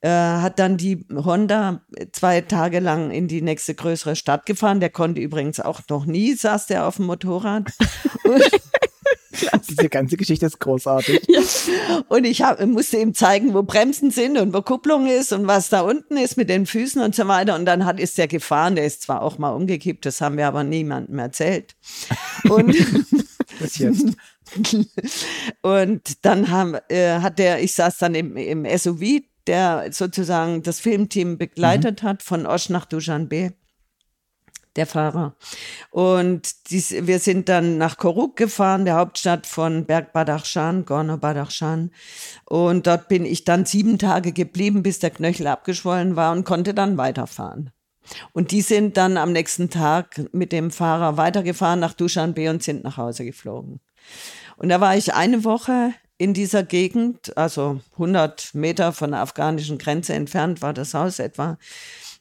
äh, hat dann die Honda zwei Tage lang in die nächste größere Stadt gefahren. Der konnte übrigens auch noch nie, saß der auf dem Motorrad. <laughs> Diese ganze Geschichte ist großartig. Ja. Und ich hab, musste ihm zeigen, wo Bremsen sind und wo Kupplung ist und was da unten ist mit den Füßen und so weiter. Und dann hat, ist der gefahren. Der ist zwar auch mal umgekippt, das haben wir aber niemandem erzählt. Und <laughs> Bis jetzt. <laughs> und dann haben, äh, hat der, ich saß dann im, im SUV, der sozusagen das Filmteam begleitet mhm. hat, von Osch nach Dushanbe der Fahrer. Und dies, wir sind dann nach Koruk gefahren, der Hauptstadt von Berg Badachshan, Gorno Badachshan. Und dort bin ich dann sieben Tage geblieben, bis der Knöchel abgeschwollen war und konnte dann weiterfahren. Und die sind dann am nächsten Tag mit dem Fahrer weitergefahren nach Dushanbe und sind nach Hause geflogen. Und da war ich eine Woche in dieser Gegend, also 100 Meter von der afghanischen Grenze entfernt war das Haus etwa,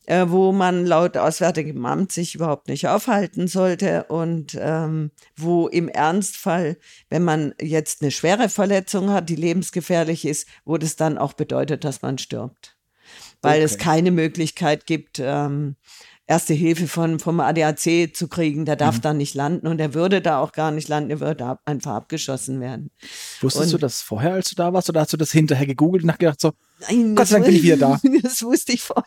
äh, wo man laut Auswärtigem Amt sich überhaupt nicht aufhalten sollte und ähm, wo im Ernstfall, wenn man jetzt eine schwere Verletzung hat, die lebensgefährlich ist, wo das dann auch bedeutet, dass man stirbt. Weil okay. es keine Möglichkeit gibt, ähm, Erste Hilfe von, vom ADAC zu kriegen. Der darf mhm. da nicht landen und er würde da auch gar nicht landen, er würde einfach abgeschossen werden. Wusstest und, du das vorher, als du da warst, oder hast du das hinterher gegoogelt und nachgedacht so, nein, Gott sei Dank bin ich wieder da? <laughs> Das wusste ich vorher.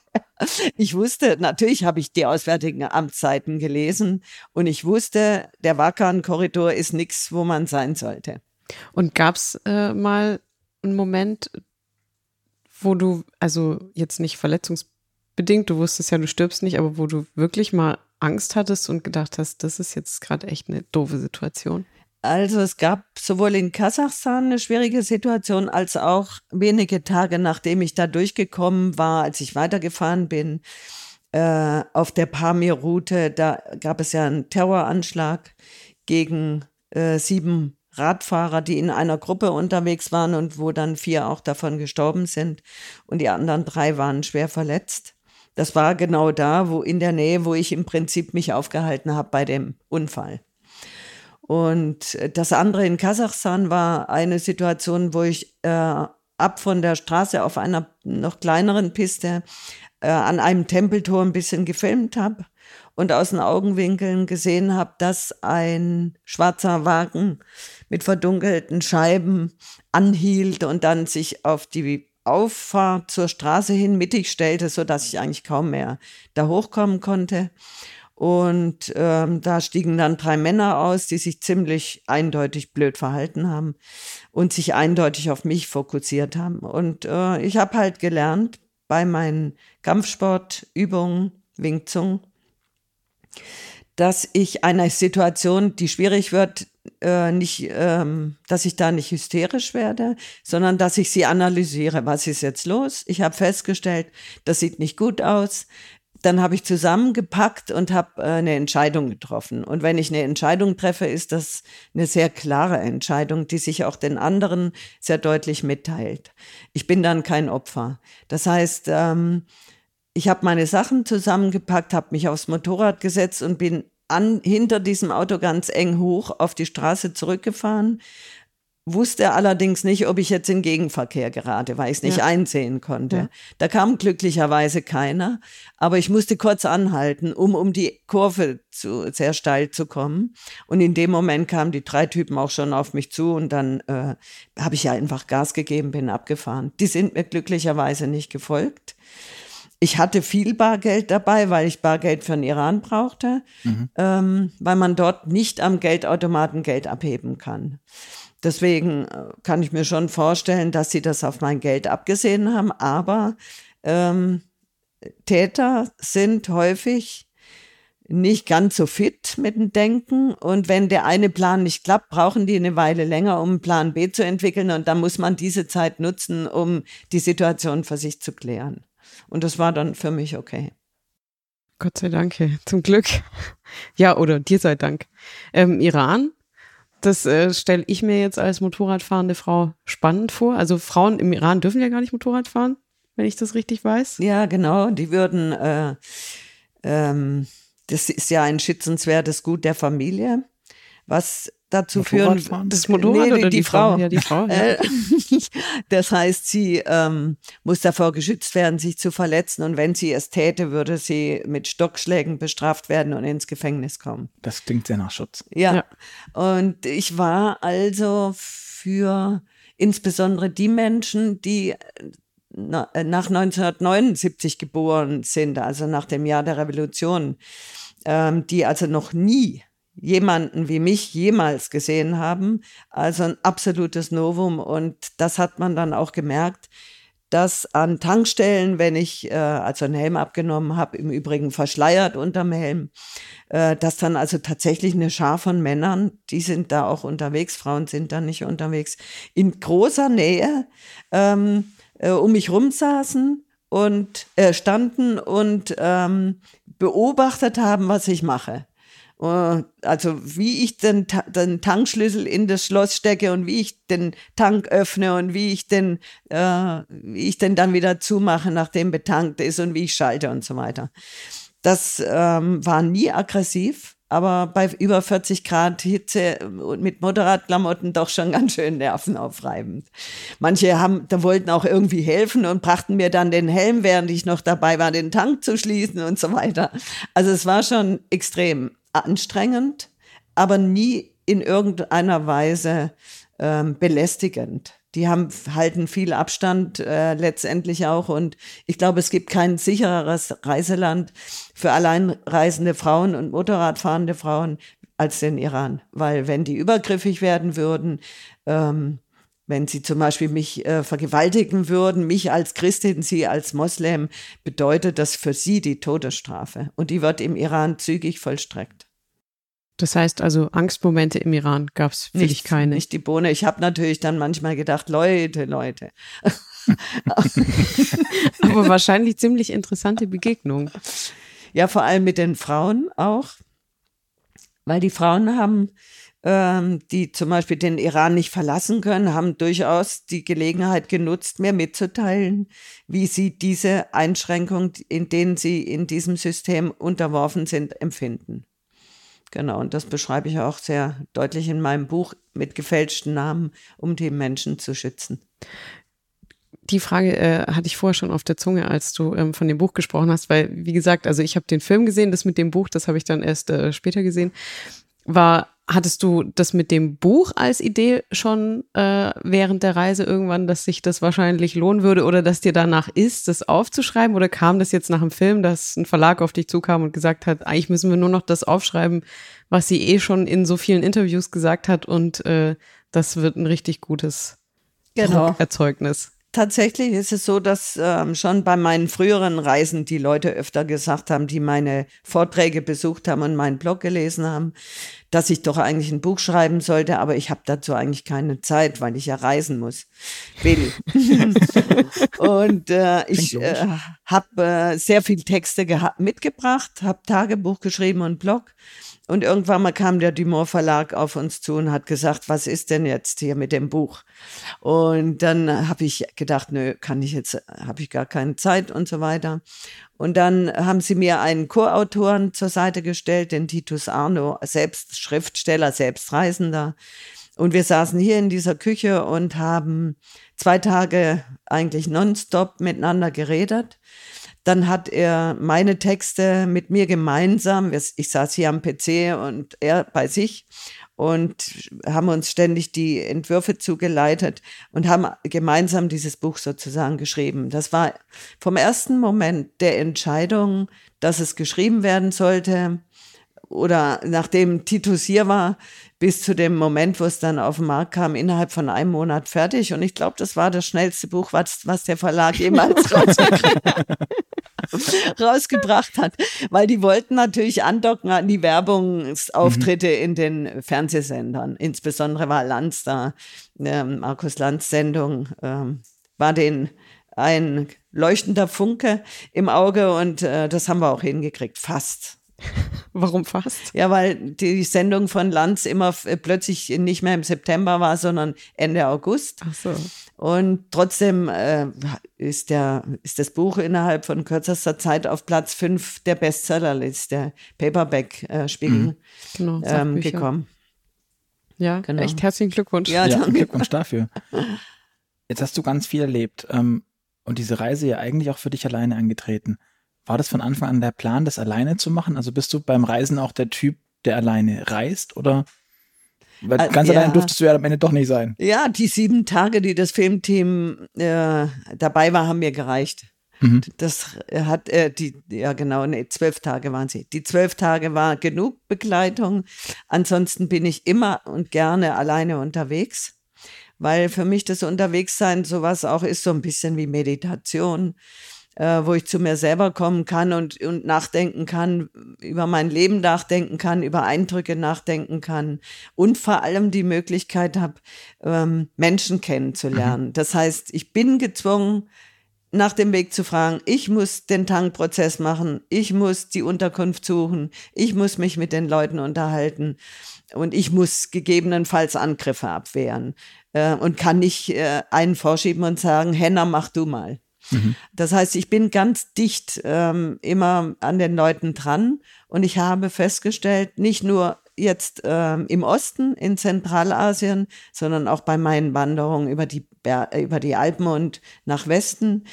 Ich wusste, natürlich habe ich die auswärtigen Amtszeiten gelesen und ich wusste, der Wakan-Korridor ist nichts, wo man sein sollte. Und gab es äh, mal einen Moment, wo du, also jetzt nicht verletzungs bedingt, du wusstest ja, du stirbst nicht, aber wo du wirklich mal Angst hattest und gedacht hast, das ist jetzt gerade echt eine doofe Situation? Also es gab sowohl in Kasachstan eine schwierige Situation, als auch wenige Tage nachdem ich da durchgekommen war, als ich weitergefahren bin, äh, auf der Pamir-Route, da gab es ja einen Terroranschlag gegen äh, sieben Radfahrer, die in einer Gruppe unterwegs waren und wo dann vier auch davon gestorben sind und die anderen drei waren schwer verletzt. Das war genau da, wo in der Nähe, wo ich im Prinzip mich aufgehalten habe bei dem Unfall. Und das andere in Kasachstan war eine Situation, wo ich äh, ab von der Straße auf einer noch kleineren Piste äh, an einem Tempeltor ein bisschen gefilmt habe und aus den Augenwinkeln gesehen habe, dass ein schwarzer Wagen mit verdunkelten Scheiben anhielt und dann sich auf die Auffahrt zur Straße hin mittig stellte, so dass ich eigentlich kaum mehr da hochkommen konnte. Und ähm, da stiegen dann drei Männer aus, die sich ziemlich eindeutig blöd verhalten haben und sich eindeutig auf mich fokussiert haben. Und äh, ich habe halt gelernt bei meinen Kampfsportübungen, Wing Zung, dass ich einer Situation, die schwierig wird, äh, nicht, ähm, dass ich da nicht hysterisch werde, sondern dass ich sie analysiere. Was ist jetzt los? Ich habe festgestellt, das sieht nicht gut aus dann habe ich zusammengepackt und habe äh, eine Entscheidung getroffen. Und wenn ich eine Entscheidung treffe, ist das eine sehr klare Entscheidung, die sich auch den anderen sehr deutlich mitteilt. Ich bin dann kein Opfer. Das heißt, ähm, ich habe meine Sachen zusammengepackt, habe mich aufs Motorrad gesetzt und bin an, hinter diesem Auto ganz eng hoch auf die Straße zurückgefahren, wusste allerdings nicht, ob ich jetzt in Gegenverkehr gerate, weil ich es nicht ja. einsehen konnte. Ja. Da kam glücklicherweise keiner, aber ich musste kurz anhalten, um um die Kurve zu, sehr steil zu kommen. Und in dem Moment kamen die drei Typen auch schon auf mich zu und dann äh, habe ich ja einfach Gas gegeben, bin abgefahren. Die sind mir glücklicherweise nicht gefolgt. Ich hatte viel Bargeld dabei, weil ich Bargeld für den Iran brauchte, mhm. ähm, weil man dort nicht am Geldautomaten Geld abheben kann. Deswegen äh, kann ich mir schon vorstellen, dass sie das auf mein Geld abgesehen haben. Aber ähm, Täter sind häufig nicht ganz so fit mit dem Denken. Und wenn der eine Plan nicht klappt, brauchen die eine Weile länger, um einen Plan B zu entwickeln. Und dann muss man diese Zeit nutzen, um die Situation für sich zu klären. Und das war dann für mich okay. Gott sei Dank, zum Glück. <laughs> Ja, oder dir sei Dank. Ähm, Iran das äh, stelle ich mir jetzt als Motorradfahrende Frau spannend vor. Also Frauen im Iran dürfen ja gar nicht Motorrad fahren, wenn ich das richtig weiß. Ja, genau. Die würden, äh, ähm, das ist ja ein schützenswertes Gut der Familie, was dazu führen. Das Motorrad nee, oder die, die Frau? Frau? Ja, die Frau. Ja. Äh, <laughs> das heißt, sie ähm, muss davor geschützt werden, sich zu verletzen. Und wenn sie es täte, würde sie mit Stockschlägen bestraft werden und ins Gefängnis kommen. Das klingt sehr nach Schutz. Ja. ja. Und ich war also für insbesondere die Menschen, die äh, nach 1979 geboren sind, also nach dem Jahr der Revolution, ähm, die also noch nie jemanden wie mich jemals gesehen haben. Also ein absolutes Novum. Und das hat man dann auch gemerkt, dass an Tankstellen, wenn ich äh, also einen Helm abgenommen habe, im Übrigen verschleiert unterm Helm, äh, dass dann also tatsächlich eine Schar von Männern, die sind da auch unterwegs, Frauen sind da nicht unterwegs, in großer Nähe ähm, äh, um mich rum saßen und äh, standen und ähm, beobachtet haben, was ich mache. Äh, also wie ich den, den Tankschlüssel in das Schloss stecke und wie ich den Tank öffne und wie ich den, äh, wie ich den dann wieder zumache, nachdem betankt ist und wie ich schalte und so weiter. Das ähm, war nie aggressiv, aber bei über 40 Grad Hitze und mit Motorradklamotten doch schon <laughs> ganz schön nervenaufreibend. Manche haben, da wollten auch irgendwie helfen und brachten mir dann den Helm, während ich noch dabei war, den Tank zu schließen und so weiter. Also es war schon extrem anstrengend, aber nie in irgendeiner Weise ähm, belästigend. Die haben, halten viel Abstand äh, letztendlich auch und ich glaube, es gibt kein sichereres Reiseland für alleinreisende Frauen und Motorradfahrende Frauen als den Iran. Weil wenn die übergriffig werden würden, ähm, wenn sie zum Beispiel mich äh, vergewaltigen würden, mich als Christin, sie als Moslem, bedeutet das für sie die Todesstrafe. Und die wird im Iran zügig vollstreckt. Das heißt also, Angstmomente im Iran gab es für dich keine. Nicht die Bohne. Ich habe natürlich dann manchmal gedacht, Leute, Leute. <laughs> Aber wahrscheinlich ziemlich interessante Begegnung. Ja, vor allem mit den Frauen auch. Weil die Frauen haben, ähm, die zum Beispiel den Iran nicht verlassen können, haben durchaus die Gelegenheit genutzt, mir mitzuteilen, wie sie diese Einschränkung, in denen sie in diesem System unterworfen sind, empfinden. Genau, und das beschreibe ich auch sehr deutlich in meinem Buch mit gefälschten Namen, um die Menschen zu schützen. Die Frage äh, hatte ich vorher schon auf der Zunge, als du ähm, von dem Buch gesprochen hast, weil, wie gesagt, also ich habe den Film gesehen, das mit dem Buch, das habe ich dann erst äh, später gesehen, war Hattest du das mit dem Buch als Idee schon äh, während der Reise irgendwann, dass sich das wahrscheinlich lohnen würde oder dass dir danach ist, das aufzuschreiben? Oder kam das jetzt nach dem Film, dass ein Verlag auf dich zukam und gesagt hat, eigentlich müssen wir nur noch das aufschreiben, was sie eh schon in so vielen Interviews gesagt hat und äh, das wird ein richtig gutes Genau. Erzeugnis. Tatsächlich ist es so, dass ähm, schon bei meinen früheren Reisen die Leute öfter gesagt haben, die meine Vorträge besucht haben und meinen Blog gelesen haben, dass ich doch eigentlich ein Buch schreiben sollte, aber ich habe dazu eigentlich keine Zeit, weil ich ja reisen muss. Will. <laughs> und äh, ich äh, habe äh, sehr viel Texte mitgebracht, habe Tagebuch geschrieben und Blog. Und irgendwann mal kam der Dumont Verlag auf uns zu und hat gesagt, was ist denn jetzt hier mit dem Buch? Und dann habe ich gedacht, nö, kann ich jetzt, habe ich gar keine Zeit und so weiter. Und dann haben sie mir einen Co-Autoren zur Seite gestellt, den Titus Arno, selbst Schriftsteller, selbst Reisender. Und wir saßen hier in dieser Küche und haben zwei Tage eigentlich nonstop miteinander geredet. Dann hat er meine Texte mit mir gemeinsam, ich saß hier am PC und er bei sich und haben uns ständig die Entwürfe zugeleitet und haben gemeinsam dieses Buch sozusagen geschrieben. Das war vom ersten Moment der Entscheidung, dass es geschrieben werden sollte oder nachdem Titus hier war, bis zu dem Moment, wo es dann auf den Markt kam, innerhalb von einem Monat fertig. Und ich glaube, das war das schnellste Buch, was, was der Verlag jemals <laughs> rausgebracht hat, weil die wollten natürlich andocken an die Werbungsauftritte in den Fernsehsendern. Insbesondere war Lanz da, ähm, Markus Lanz Sendung, ähm, war den ein leuchtender Funke im Auge und äh, das haben wir auch hingekriegt, fast. <laughs> Warum fast? Ja, weil die Sendung von Lanz immer f- plötzlich nicht mehr im September war, sondern Ende August. Ach so. Und trotzdem äh, ist, der, ist das Buch innerhalb von kürzester Zeit auf Platz 5 der Bestsellerliste, Paperback-Spiegel, Genau. ähm, gekommen. Ja, Genau. echt herzlichen Glückwunsch. Ja, Ja. Glückwunsch dafür. <laughs> Jetzt hast du ganz viel erlebt ähm, und diese Reise ja eigentlich auch für dich alleine angetreten. War das von Anfang an der Plan, das alleine zu machen? Also bist du beim Reisen auch der Typ, der alleine reist oder? Weil Äh, ganz ja. alleine durftest du ja am Ende doch nicht sein. Ja, die sieben Tage, die das Filmteam äh, dabei war, haben mir gereicht. Mhm. Das hat, äh, die, ja genau, nee, zwölf Tage waren sie. Die zwölf Tage war genug Begleitung. Ansonsten bin ich immer und gerne alleine unterwegs, weil für mich das Unterwegssein sowas auch ist, so ein bisschen wie Meditation, äh, wo ich zu mir selber kommen kann und, und nachdenken kann, über mein Leben nachdenken kann, über Eindrücke nachdenken kann und vor allem die Möglichkeit habe, ähm, Menschen kennenzulernen. Das heißt, ich bin gezwungen, nach dem Weg zu fragen. Ich muss den Tankprozess machen. Ich muss die Unterkunft suchen. Ich muss mich mit den Leuten unterhalten. Und ich muss gegebenenfalls Angriffe abwehren. Äh, und kann nicht äh, einen vorschieben und sagen, Henna, mach du mal. Das heißt, ich bin ganz dicht ähm, immer an den Leuten dran. Und ich habe festgestellt, nicht nur jetzt ähm, im Osten, in Zentralasien, sondern auch bei meinen Wanderungen über die, Ber über die Alpen und nach Westen,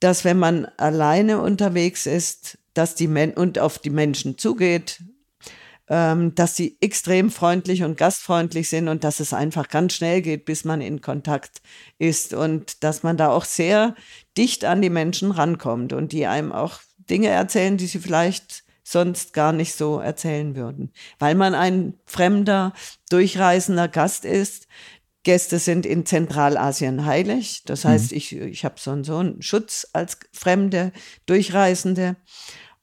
dass wenn man alleine unterwegs ist, dass die Men und auf die Menschen zugeht, ähm, dass sie extrem freundlich und gastfreundlich sind und dass es einfach ganz schnell geht, bis man in Kontakt ist und dass man da auch sehr dicht an die Menschen rankommt und die einem auch Dinge erzählen, die sie vielleicht sonst gar nicht so erzählen würden, weil man ein fremder, durchreisender Gast ist. Gäste sind in Zentralasien heilig. Das heißt, ich, ich habe so einen, so einen Schutz als fremde, Durchreisende.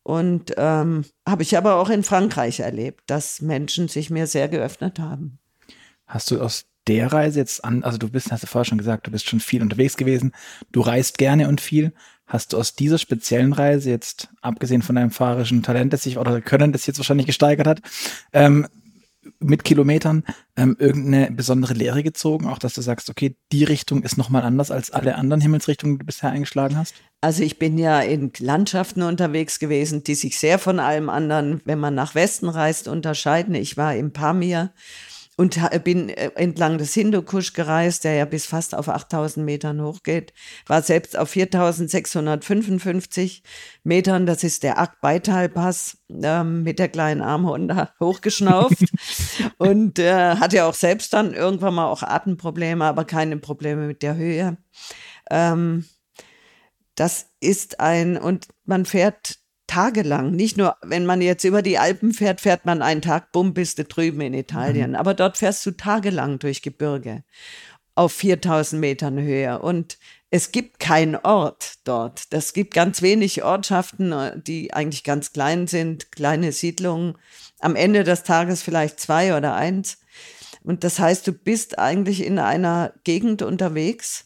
Und ähm, habe ich aber auch in Frankreich erlebt, dass Menschen sich mir sehr geöffnet haben. Hast du aus der Reise jetzt an, also du bist, hast du vorher schon gesagt, du bist schon viel unterwegs gewesen, du reist gerne und viel. Hast du aus dieser speziellen Reise jetzt, abgesehen von deinem fahrerischen Talent, das sich oder Können, das sich jetzt wahrscheinlich gesteigert hat, ähm, mit Kilometern ähm, irgendeine besondere Lehre gezogen, auch dass du sagst, okay, die Richtung ist nochmal anders als alle anderen Himmelsrichtungen, die du bisher eingeschlagen hast? Also ich bin ja in Landschaften unterwegs gewesen, die sich sehr von allem anderen, wenn man nach Westen reist, unterscheiden. Ich war im Pamir und bin äh, entlang des Hindukusch gereist, der ja bis fast auf 8000 Metern hochgeht, war selbst auf 4655 Metern, das ist der Akbaital-Pass, ähm, mit der kleinen Armhonda hochgeschnauft. <laughs> Und äh, hatte ja auch selbst dann irgendwann mal auch Atemprobleme, aber keine Probleme mit der Höhe. Ähm, das ist ein, und man fährt tagelang. Nicht nur, wenn man jetzt über die Alpen fährt, fährt man einen Tag, bumm, bist du drüben in Italien. Mhm. Aber dort fährst du tagelang durch Gebirge auf 4000 Metern Höhe. Und es gibt keinen Ort dort. Es gibt ganz wenig Ortschaften, die eigentlich ganz klein sind, kleine Siedlungen. Am Ende des Tages vielleicht zwei oder eins. Und das heißt, du bist eigentlich in einer Gegend unterwegs,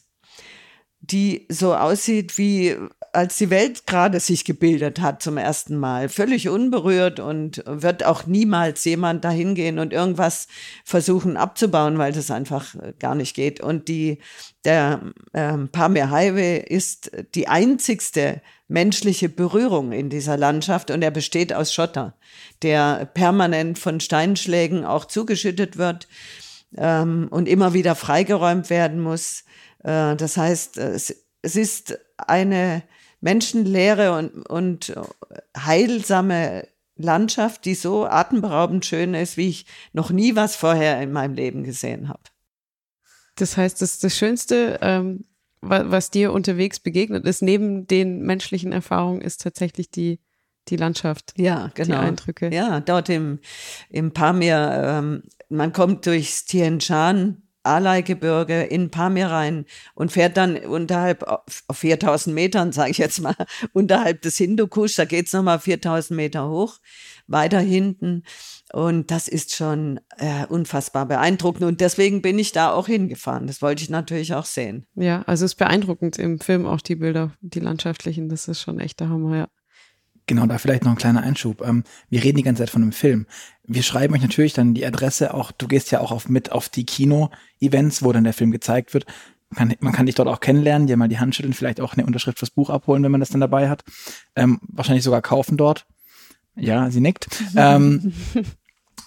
die so aussieht wie als die Welt gerade sich gebildet hat zum ersten Mal, völlig unberührt und wird auch niemals jemand dahin gehen und irgendwas versuchen abzubauen, weil das einfach gar nicht geht. Und die, der ähm, Pamir Highway ist die einzigste menschliche Berührung in dieser Landschaft und er besteht aus Schotter, der permanent von Steinschlägen auch zugeschüttet wird ähm, und immer wieder freigeräumt werden muss. Äh, das heißt, es, es ist eine menschenleere und, und heilsame Landschaft, die so atemberaubend schön ist, wie ich noch nie was vorher in meinem Leben gesehen habe. Das heißt, das, das Schönste, ähm, was, was dir unterwegs begegnet ist, neben den menschlichen Erfahrungen, ist tatsächlich die, die Landschaft. Ja, genau. Die Eindrücke. Ja, dort im, im Pamir, ähm, man kommt durchs Tien Shan Alai-Gebirge in Pamir rein und fährt dann unterhalb, auf 4000 Metern, sage ich jetzt mal, <laughs> unterhalb des Hindukusch, da geht's nochmal 4000 Meter hoch, weiter hinten. Und das ist schon äh, unfassbar beeindruckend. Und deswegen bin ich da auch hingefahren. Das wollte ich natürlich auch sehen. Ja, also es ist beeindruckend im Film auch die Bilder, die landschaftlichen. Das ist schon echt der Hammer, ja. Genau, da vielleicht noch ein kleiner Einschub. Ähm, wir reden die ganze Zeit von einem Film. Wir schreiben euch natürlich dann die Adresse auch, du gehst ja auch auf, mit auf die Kino-Events, wo dann der Film gezeigt wird. Man kann, man kann dich dort auch kennenlernen, dir mal die Hand schütteln, vielleicht auch eine Unterschrift fürs Buch abholen, wenn man das dann dabei hat. Ähm, wahrscheinlich sogar kaufen dort. Ja, sie nickt. <laughs> ähm,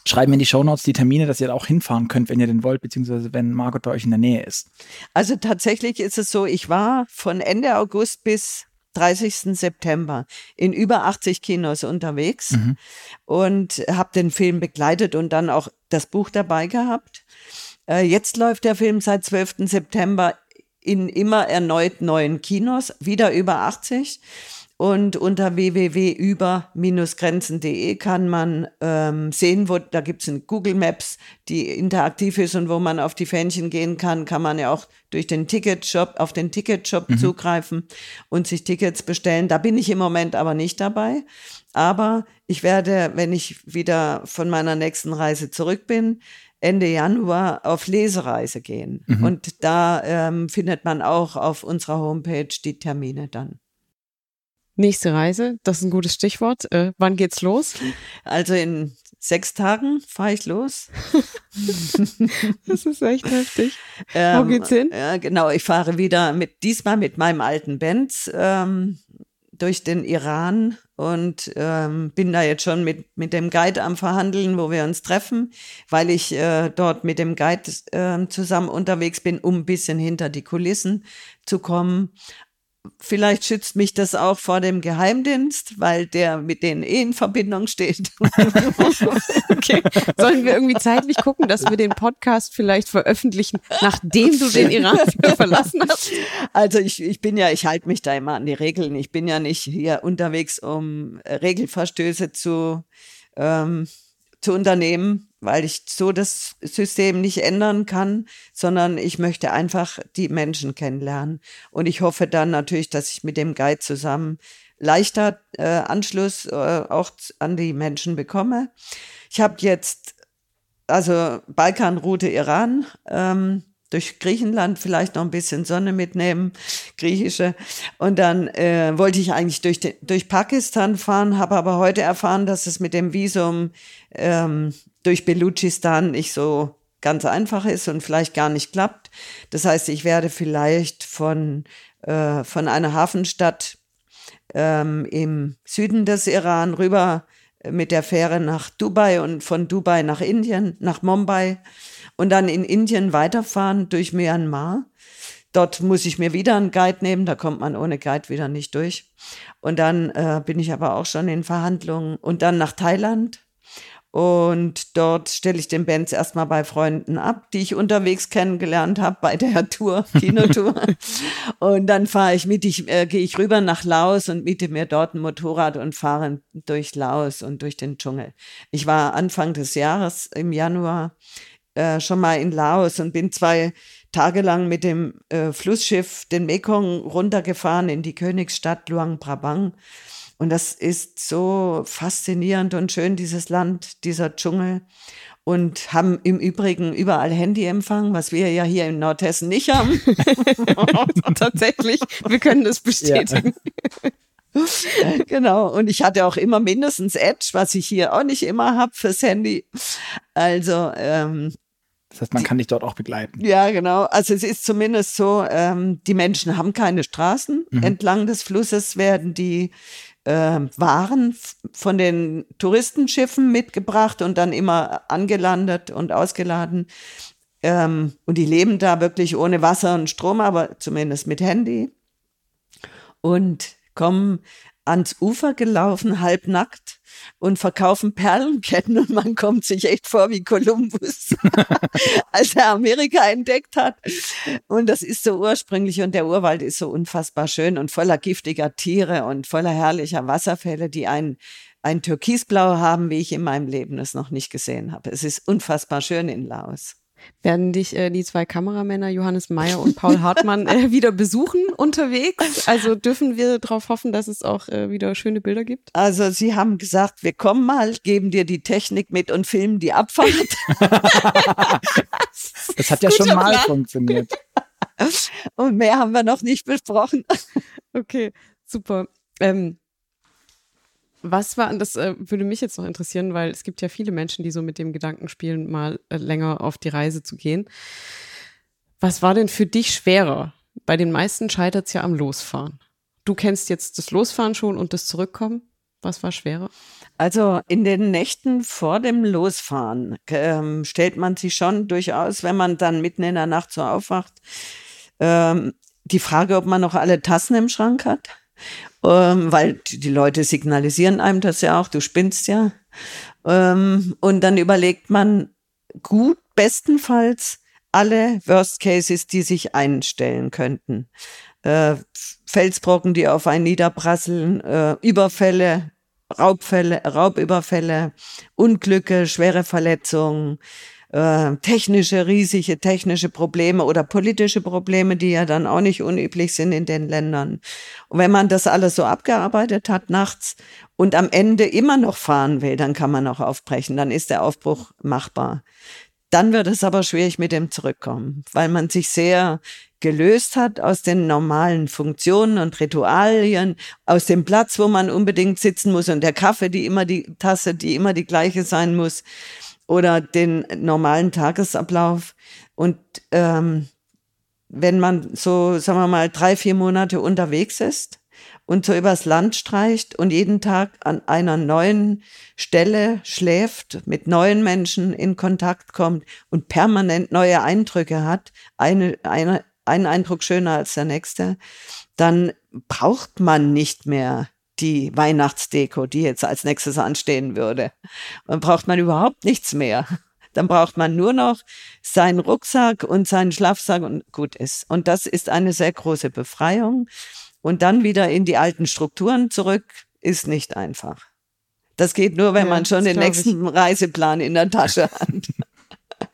schreiben in die Shownotes die Termine, dass ihr da auch hinfahren könnt, wenn ihr denn wollt, beziehungsweise wenn Margot bei euch in der Nähe ist. Also tatsächlich ist es so, ich war von Ende August bis 30. September in über 80 Kinos unterwegs mhm. und habe den Film begleitet und dann auch das Buch dabei gehabt. Äh, jetzt läuft der Film seit 12. September in immer erneut neuen Kinos, wieder über 80. Und unter www.über-grenzen.de kann man ähm, sehen, wo da gibt es ein Google Maps, die interaktiv ist und wo man auf die Fähnchen gehen kann, kann man ja auch durch den Ticketshop, auf den Ticketshop mhm. zugreifen und sich Tickets bestellen. Da bin ich im Moment aber nicht dabei. Aber ich werde, wenn ich wieder von meiner nächsten Reise zurück bin, Ende Januar auf Lesereise gehen. Mhm. Und da ähm, findet man auch auf unserer Homepage die Termine dann. Nächste Reise, das ist ein gutes Stichwort. Äh, wann geht's los? Also in sechs Tagen fahre ich los. <laughs> das ist echt heftig. Ähm, Wo geht's hin? Ja, genau, ich fahre wieder mit diesmal mit meinem alten Benz ähm, durch den Iran und ähm, bin da jetzt schon mit, mit dem Guide am Verhandeln, wo wir uns treffen, weil ich äh, dort mit dem Guide äh, zusammen unterwegs bin, um ein bisschen hinter die Kulissen zu kommen. Vielleicht schützt mich das auch vor dem Geheimdienst, weil der mit denen eh in Verbindung steht. <laughs> okay. Sollen wir irgendwie zeitlich gucken, dass wir den Podcast vielleicht veröffentlichen, nachdem du den Iran <laughs> verlassen hast? Also ich, ich bin ja, ich halte mich da immer an die Regeln. Ich bin ja nicht hier unterwegs, um Regelverstöße zu ähm, zu unternehmen, weil ich so das System nicht ändern kann, sondern ich möchte einfach die Menschen kennenlernen. Und ich hoffe dann natürlich, dass ich mit dem Guide zusammen leichter äh, Anschluss äh, auch an die Menschen bekomme. Ich habe jetzt also Balkanroute Iran. Ähm, durch Griechenland vielleicht noch ein bisschen Sonne mitnehmen, griechische. Und dann äh, wollte ich eigentlich durch, durch Pakistan fahren, habe aber heute erfahren, dass es mit dem Visum ähm, durch Belutschistan nicht so ganz einfach ist und vielleicht gar nicht klappt. Das heißt, ich werde vielleicht von, äh, von einer Hafenstadt ähm, im Süden des Iran rüber mit der Fähre nach Dubai und von Dubai nach Indien, nach Mumbai und dann in Indien weiterfahren durch Myanmar. Dort muss ich mir wieder einen Guide nehmen, da kommt man ohne Guide wieder nicht durch. Und dann äh, bin ich aber auch schon in Verhandlungen und dann nach Thailand und dort stelle ich den Benz erstmal bei Freunden ab, die ich unterwegs kennengelernt habe bei der <laughs> Tour, Kinotour. <laughs> und dann fahre ich mit, ich, äh, gehe ich rüber nach Laos und miete mir dort ein Motorrad und fahre durch Laos und durch den Dschungel. Ich war Anfang des Jahres im Januar äh, schon mal in Laos und bin zwei Tage lang mit dem äh, Flussschiff den Mekong runtergefahren in die Königsstadt Luang Prabang und das ist so faszinierend und schön, dieses Land, dieser Dschungel. Und haben im Übrigen überall Handyempfang, was wir ja hier in Nordhessen nicht haben. <laughs> Tatsächlich, wir können das bestätigen. Ja. genau. Und ich hatte auch immer mindestens Edge, was ich hier auch nicht immer habe fürs Handy. Also ähm, das heißt, man kann dich dort auch begleiten. Ja, genau. Also es ist zumindest so, ähm, die Menschen haben keine Straßen. Mhm. Entlang des Flusses werden die äh, Waren von den Touristenschiffen mitgebracht und dann immer angelandet und ausgeladen. Ähm, und die leben da wirklich ohne Wasser und Strom, aber zumindest mit Handy. Und kommen ans Ufer gelaufen, halbnackt und verkaufen Perlenketten und man kommt sich echt vor wie Kolumbus, <laughs> als er Amerika entdeckt hat. Und das ist so ursprünglich und der Urwald ist so unfassbar schön und voller giftiger Tiere und voller herrlicher Wasserfälle, die ein ein Türkisblau haben, wie ich in meinem Leben es noch nicht gesehen habe. Es ist unfassbar schön in Laos. Werden dich äh, die zwei Kameramänner Johannes Meyer und Paul Hartmann äh, wieder besuchen unterwegs? Also dürfen wir darauf hoffen, dass es auch äh, wieder schöne Bilder gibt? Also sie haben gesagt, wir kommen mal, geben dir die Technik mit und filmen die Abfahrt. <laughs> das hat ja schon mal Plan. funktioniert. Und mehr haben wir noch nicht besprochen. Okay, super. Ähm, was war, das äh, würde mich jetzt noch interessieren, weil es gibt ja viele Menschen, die so mit dem Gedanken spielen, mal äh, länger auf die Reise zu gehen. Was war denn für dich schwerer? Bei den meisten scheitert es ja am Losfahren. Du kennst jetzt das Losfahren schon und das Zurückkommen. Was war schwerer? Also in den Nächten vor dem Losfahren ähm, stellt man sich schon durchaus, wenn man dann mitten in der Nacht so aufwacht, ähm, die Frage, ob man noch alle Tassen im Schrank hat ähm, weil die Leute signalisieren einem das ja auch, du spinnst ja. Ähm, und dann überlegt man gut, bestenfalls alle Worst Cases, die sich einstellen könnten. Äh, Felsbrocken, die auf einen niederprasseln, äh, Überfälle, Raubfälle, Raubüberfälle, Unglücke, schwere Verletzungen, äh, technische, riesige technische Probleme oder politische Probleme, die ja dann auch nicht unüblich sind in den Ländern. Und wenn man das alles so abgearbeitet hat nachts und am Ende immer noch fahren will, dann kann man auch aufbrechen, dann ist der Aufbruch machbar. Dann wird es aber schwierig mit dem Zurückkommen, weil man sich sehr gelöst hat aus den normalen Funktionen und Ritualien, aus dem Platz, wo man unbedingt sitzen muss und der Kaffee, die immer die Tasse, die immer die gleiche sein muss oder den normalen Tagesablauf. Und ähm, wenn man so, sagen wir mal, drei, vier Monate unterwegs ist und so übers Land streicht und jeden Tag an einer neuen Stelle schläft, mit neuen Menschen in Kontakt kommt und permanent neue Eindrücke hat, eine, eine, ein Eindruck schöner als der nächste, dann braucht man nicht mehr die Weihnachtsdeko, die jetzt als nächstes anstehen würde. Dann braucht man überhaupt nichts mehr. Dann braucht man nur noch seinen Rucksack und seinen Schlafsack und gut ist. Und das ist eine sehr große Befreiung. Und dann wieder in die alten Strukturen zurück, ist nicht einfach. Das geht nur, wenn ja, man schon den nächsten ich. Reiseplan in der Tasche <laughs> hat.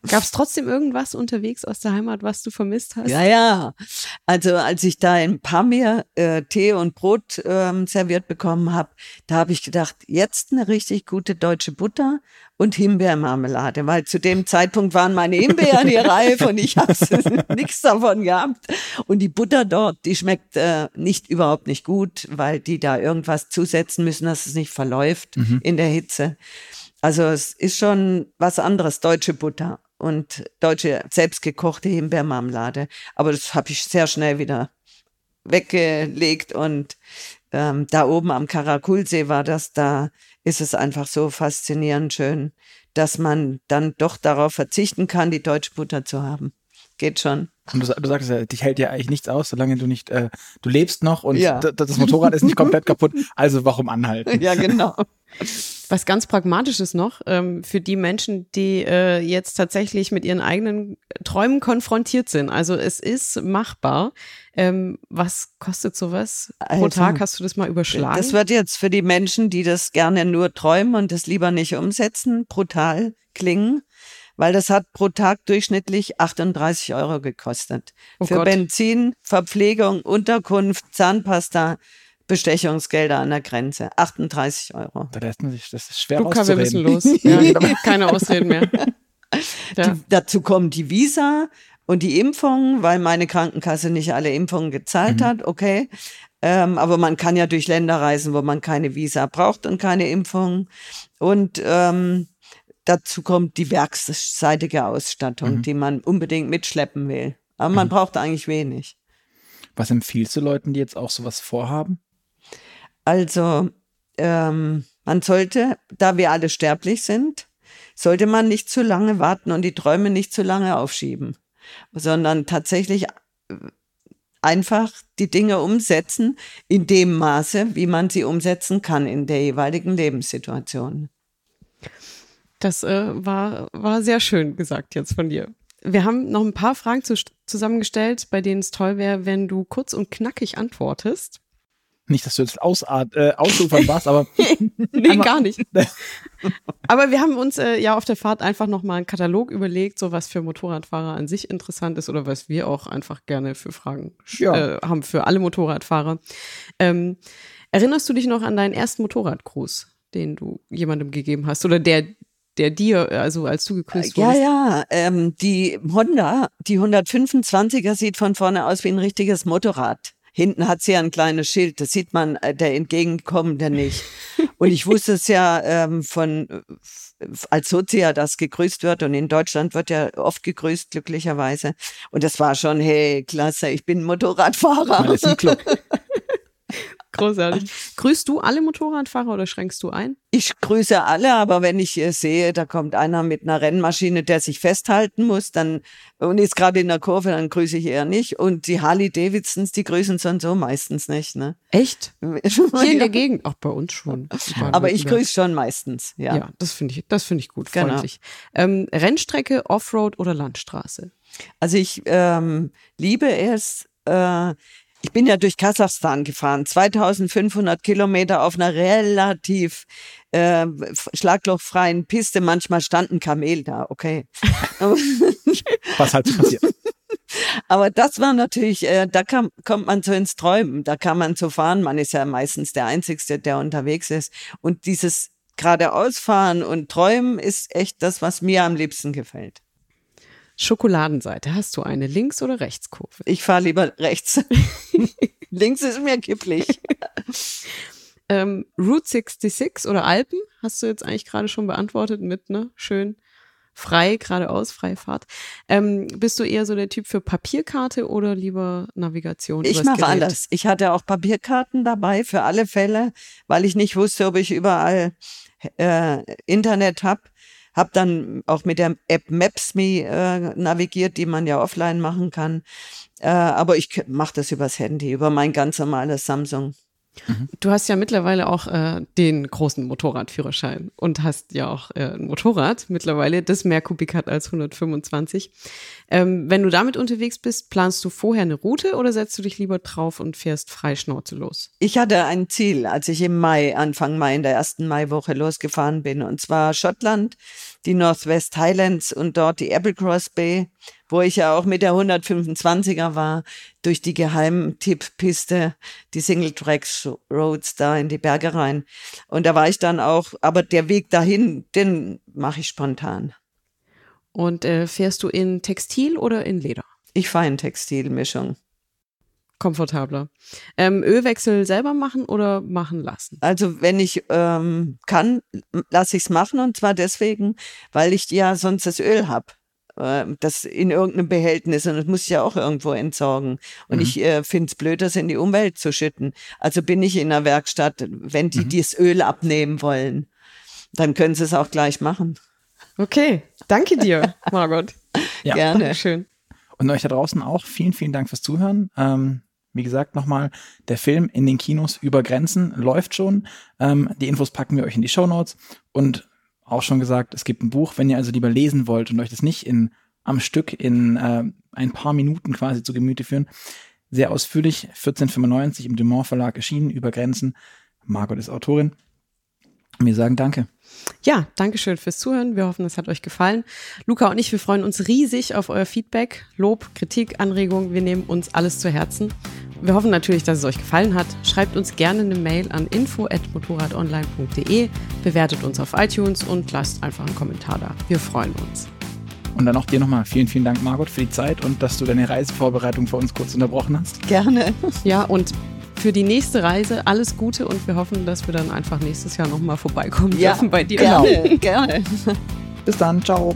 Gab es trotzdem irgendwas unterwegs aus der Heimat, was du vermisst hast? Ja, ja. Also als ich da in Pamir äh, Tee und Brot ähm, serviert bekommen habe, da habe ich gedacht, jetzt eine richtig gute deutsche Butter und Himbeermarmelade, weil zu dem Zeitpunkt waren meine Himbeeren hier <laughs> reif und ich habe <laughs> nichts davon gehabt. Und die Butter dort, die schmeckt äh, nicht überhaupt nicht gut, weil die da irgendwas zusetzen müssen, dass es nicht verläuft mhm. in der Hitze. Also es ist schon was anderes, deutsche Butter und deutsche selbstgekochte Himbeermarmelade. Aber das habe ich sehr schnell wieder weggelegt und ähm, da oben am Karakulsee war das, da ist es einfach so faszinierend schön, dass man dann doch darauf verzichten kann, die deutsche Butter zu haben. Geht schon. Und du, du sagst ja, dich hält ja eigentlich nichts aus, solange du nicht, äh, du lebst noch und Ja. d- das Motorrad ist nicht komplett kaputt. Also warum anhalten? <laughs> Ja, genau. Was ganz Pragmatisches noch ähm, für die Menschen, die äh, jetzt tatsächlich mit ihren eigenen Träumen konfrontiert sind. Also es ist machbar. Ähm, was kostet sowas pro Also, Tag? Hast du das mal überschlagen? Das wird jetzt für die Menschen, die das gerne nur träumen und das lieber nicht umsetzen, brutal klingen, weil das hat pro Tag durchschnittlich 38 Euro gekostet. Oh für Gott. Benzin, Verpflegung, Unterkunft, Zahnpasta, Bestechungsgelder an der Grenze. 38 Euro. Da lässt man sich, das ist schwer Luca, wir müssen los. <laughs> Ja, keine Ausreden mehr. Ja. <laughs> Die, dazu kommen die Visa und die Impfungen, weil meine Krankenkasse nicht alle Impfungen gezahlt hat, okay. Ähm, aber man kann ja durch Länder reisen, wo man keine Visa braucht und keine Impfungen. Und ähm, dazu kommt die werksseitige Ausstattung, die man unbedingt mitschleppen will. Aber man braucht eigentlich wenig. Was empfiehlst du Leuten, die jetzt auch sowas vorhaben? Also ähm, man sollte, da wir alle sterblich sind, sollte man nicht zu lange warten und die Träume nicht zu lange aufschieben, sondern tatsächlich äh, einfach die Dinge umsetzen in dem Maße, wie man sie umsetzen kann in der jeweiligen Lebenssituation. Das äh, war, war sehr schön gesagt jetzt von dir. Wir haben noch ein paar Fragen zu, zusammengestellt, bei denen es toll wäre, wenn du kurz und knackig antwortest. Nicht, dass du jetzt ausart, äh, ausufern warst, aber <laughs> Nee, <laughs> Einmal- gar nicht. <laughs> Aber wir haben uns äh, ja auf der Fahrt einfach nochmal einen Katalog überlegt, so was für Motorradfahrer an sich interessant ist oder was wir auch einfach gerne für Fragen Ja. äh, haben für alle Motorradfahrer. Ähm, erinnerst du dich noch an deinen ersten Motorradgruß, den du jemandem gegeben hast oder der, der dir, also als du gegrüßt Ja, wurdest? ja, ähm, die Honda, die 125er sieht von vorne aus wie ein richtiges Motorrad. Hinten hat sie ja ein kleines Schild, das sieht man äh, der Entgegenkommende nicht. Und ich wusste es ja ähm, von, äh, als Sozia, das gegrüßt wird und in Deutschland wird ja oft gegrüßt, glücklicherweise. Und das war schon, hey, klasse, ich bin Motorradfahrer. man ist Club. <laughs> Großartig. Grüßt du alle Motorradfahrer oder schränkst du ein? Ich grüße alle, aber wenn ich äh, sehe, da kommt einer mit einer Rennmaschine, der sich festhalten muss, dann und ist gerade in der Kurve, dann grüße ich eher nicht. Und die Harley Davidsons, die grüßen so und so meistens nicht. Ne? Echt? <laughs> Hier in der Gegend? Auch bei uns schon. <laughs> aber ich grüße schon meistens. Ja. Ja, das finde ich, das finde ich gut, Genau. freundlich. Ähm, Rennstrecke, Offroad oder Landstraße? Also ich ähm, liebe es. Äh, ich bin ja durch Kasachstan gefahren, 2500 Kilometer auf einer relativ äh, schlaglochfreien Piste. Manchmal stand ein Kamel da, okay. <laughs> Was halt passiert. <laughs> Aber das war natürlich, äh, da kam, kommt man so ins Träumen, da kann man so fahren. Man ist ja meistens der Einzige, der unterwegs ist. Und dieses geradeausfahren und Träumen ist echt das, was mir am liebsten gefällt. Schokoladenseite, hast du eine Links- oder Rechtskurve? Ich fahre lieber rechts. <laughs> Links ist mir kipplich. <laughs> Ähm, Route 66 oder Alpen, hast du jetzt eigentlich gerade schon beantwortet mit, ne? Schön frei, geradeaus, freie Fahrt. Ähm, bist du eher so der Typ für Papierkarte oder lieber Navigation? Ich mache Gerät? anders. Ich hatte auch Papierkarten dabei für alle Fälle, weil ich nicht wusste, ob ich überall äh, Internet hab. Hab dann auch mit der App Maps.me äh, navigiert, die man ja offline machen kann. Äh, aber ich mache das übers Handy, über mein ganz normales Samsung. Du hast ja mittlerweile auch äh, den großen Motorradführerschein und hast ja auch äh, ein Motorrad mittlerweile, das mehr Kubik hat als 125. Ähm, wenn du damit unterwegs bist, planst du vorher eine Route oder setzt du dich lieber drauf und fährst frei Schnauze los? Ich hatte ein Ziel, als ich im Mai, Anfang Mai in der ersten Maiwoche losgefahren bin, und zwar Schottland, die Northwest Highlands und dort die Applecross Bay, wo ich ja auch mit der 125er war, durch die Geheimtipppiste, die Single Tracks Roads da in die Berge rein. Und da war ich dann auch, aber der Weg dahin, den mache ich spontan. Und äh, fährst du in Textil oder in Leder? Ich fahre in Textilmischung. Komfortabler. Ähm, Ölwechsel selber machen oder machen lassen? Also wenn ich ähm, kann, lasse ich es machen und zwar deswegen, weil ich ja sonst das Öl habe. Das in irgendeinem Behältnis und das muss ich ja auch irgendwo entsorgen. Und ich äh, finde es blöd, das in die Umwelt zu schütten. Also bin ich in der Werkstatt, wenn die das Öl abnehmen wollen. Dann können Sie es auch gleich machen. Okay, danke dir, <laughs> Margot. Ja. Gerne. Dankeschön. Und euch da draußen auch vielen, vielen Dank fürs Zuhören. Ähm, wie gesagt, nochmal, der Film in den Kinos über Grenzen läuft schon. Ähm, die Infos packen wir euch in die Show Notes. Und auch schon gesagt, es gibt ein Buch, wenn ihr also lieber lesen wollt und euch das nicht in, am Stück in äh, ein paar Minuten quasi zu Gemüte führen. Sehr ausführlich, 1495 im Dumont Verlag erschienen, über Grenzen. Margot ist Autorin. Wir sagen Danke. Ja, danke schön fürs Zuhören. Wir hoffen, es hat euch gefallen. Luca und ich, wir freuen uns riesig auf euer Feedback, Lob, Kritik, Anregungen. Wir nehmen uns alles zu Herzen. Wir hoffen natürlich, dass es euch gefallen hat. Schreibt uns gerne eine Mail an info@motorradonline.de, bewertet uns auf iTunes und lasst einfach einen Kommentar da. Wir freuen uns. Und dann auch dir nochmal vielen, vielen Dank, Margot, für die Zeit und dass du deine Reisevorbereitung für uns kurz unterbrochen hast. Gerne. Ja, und für die nächste Reise alles Gute und wir hoffen, dass wir dann einfach nächstes Jahr nochmal vorbeikommen Ja, dürfen bei dir. Gerne, <laughs> gerne. Bis dann, ciao.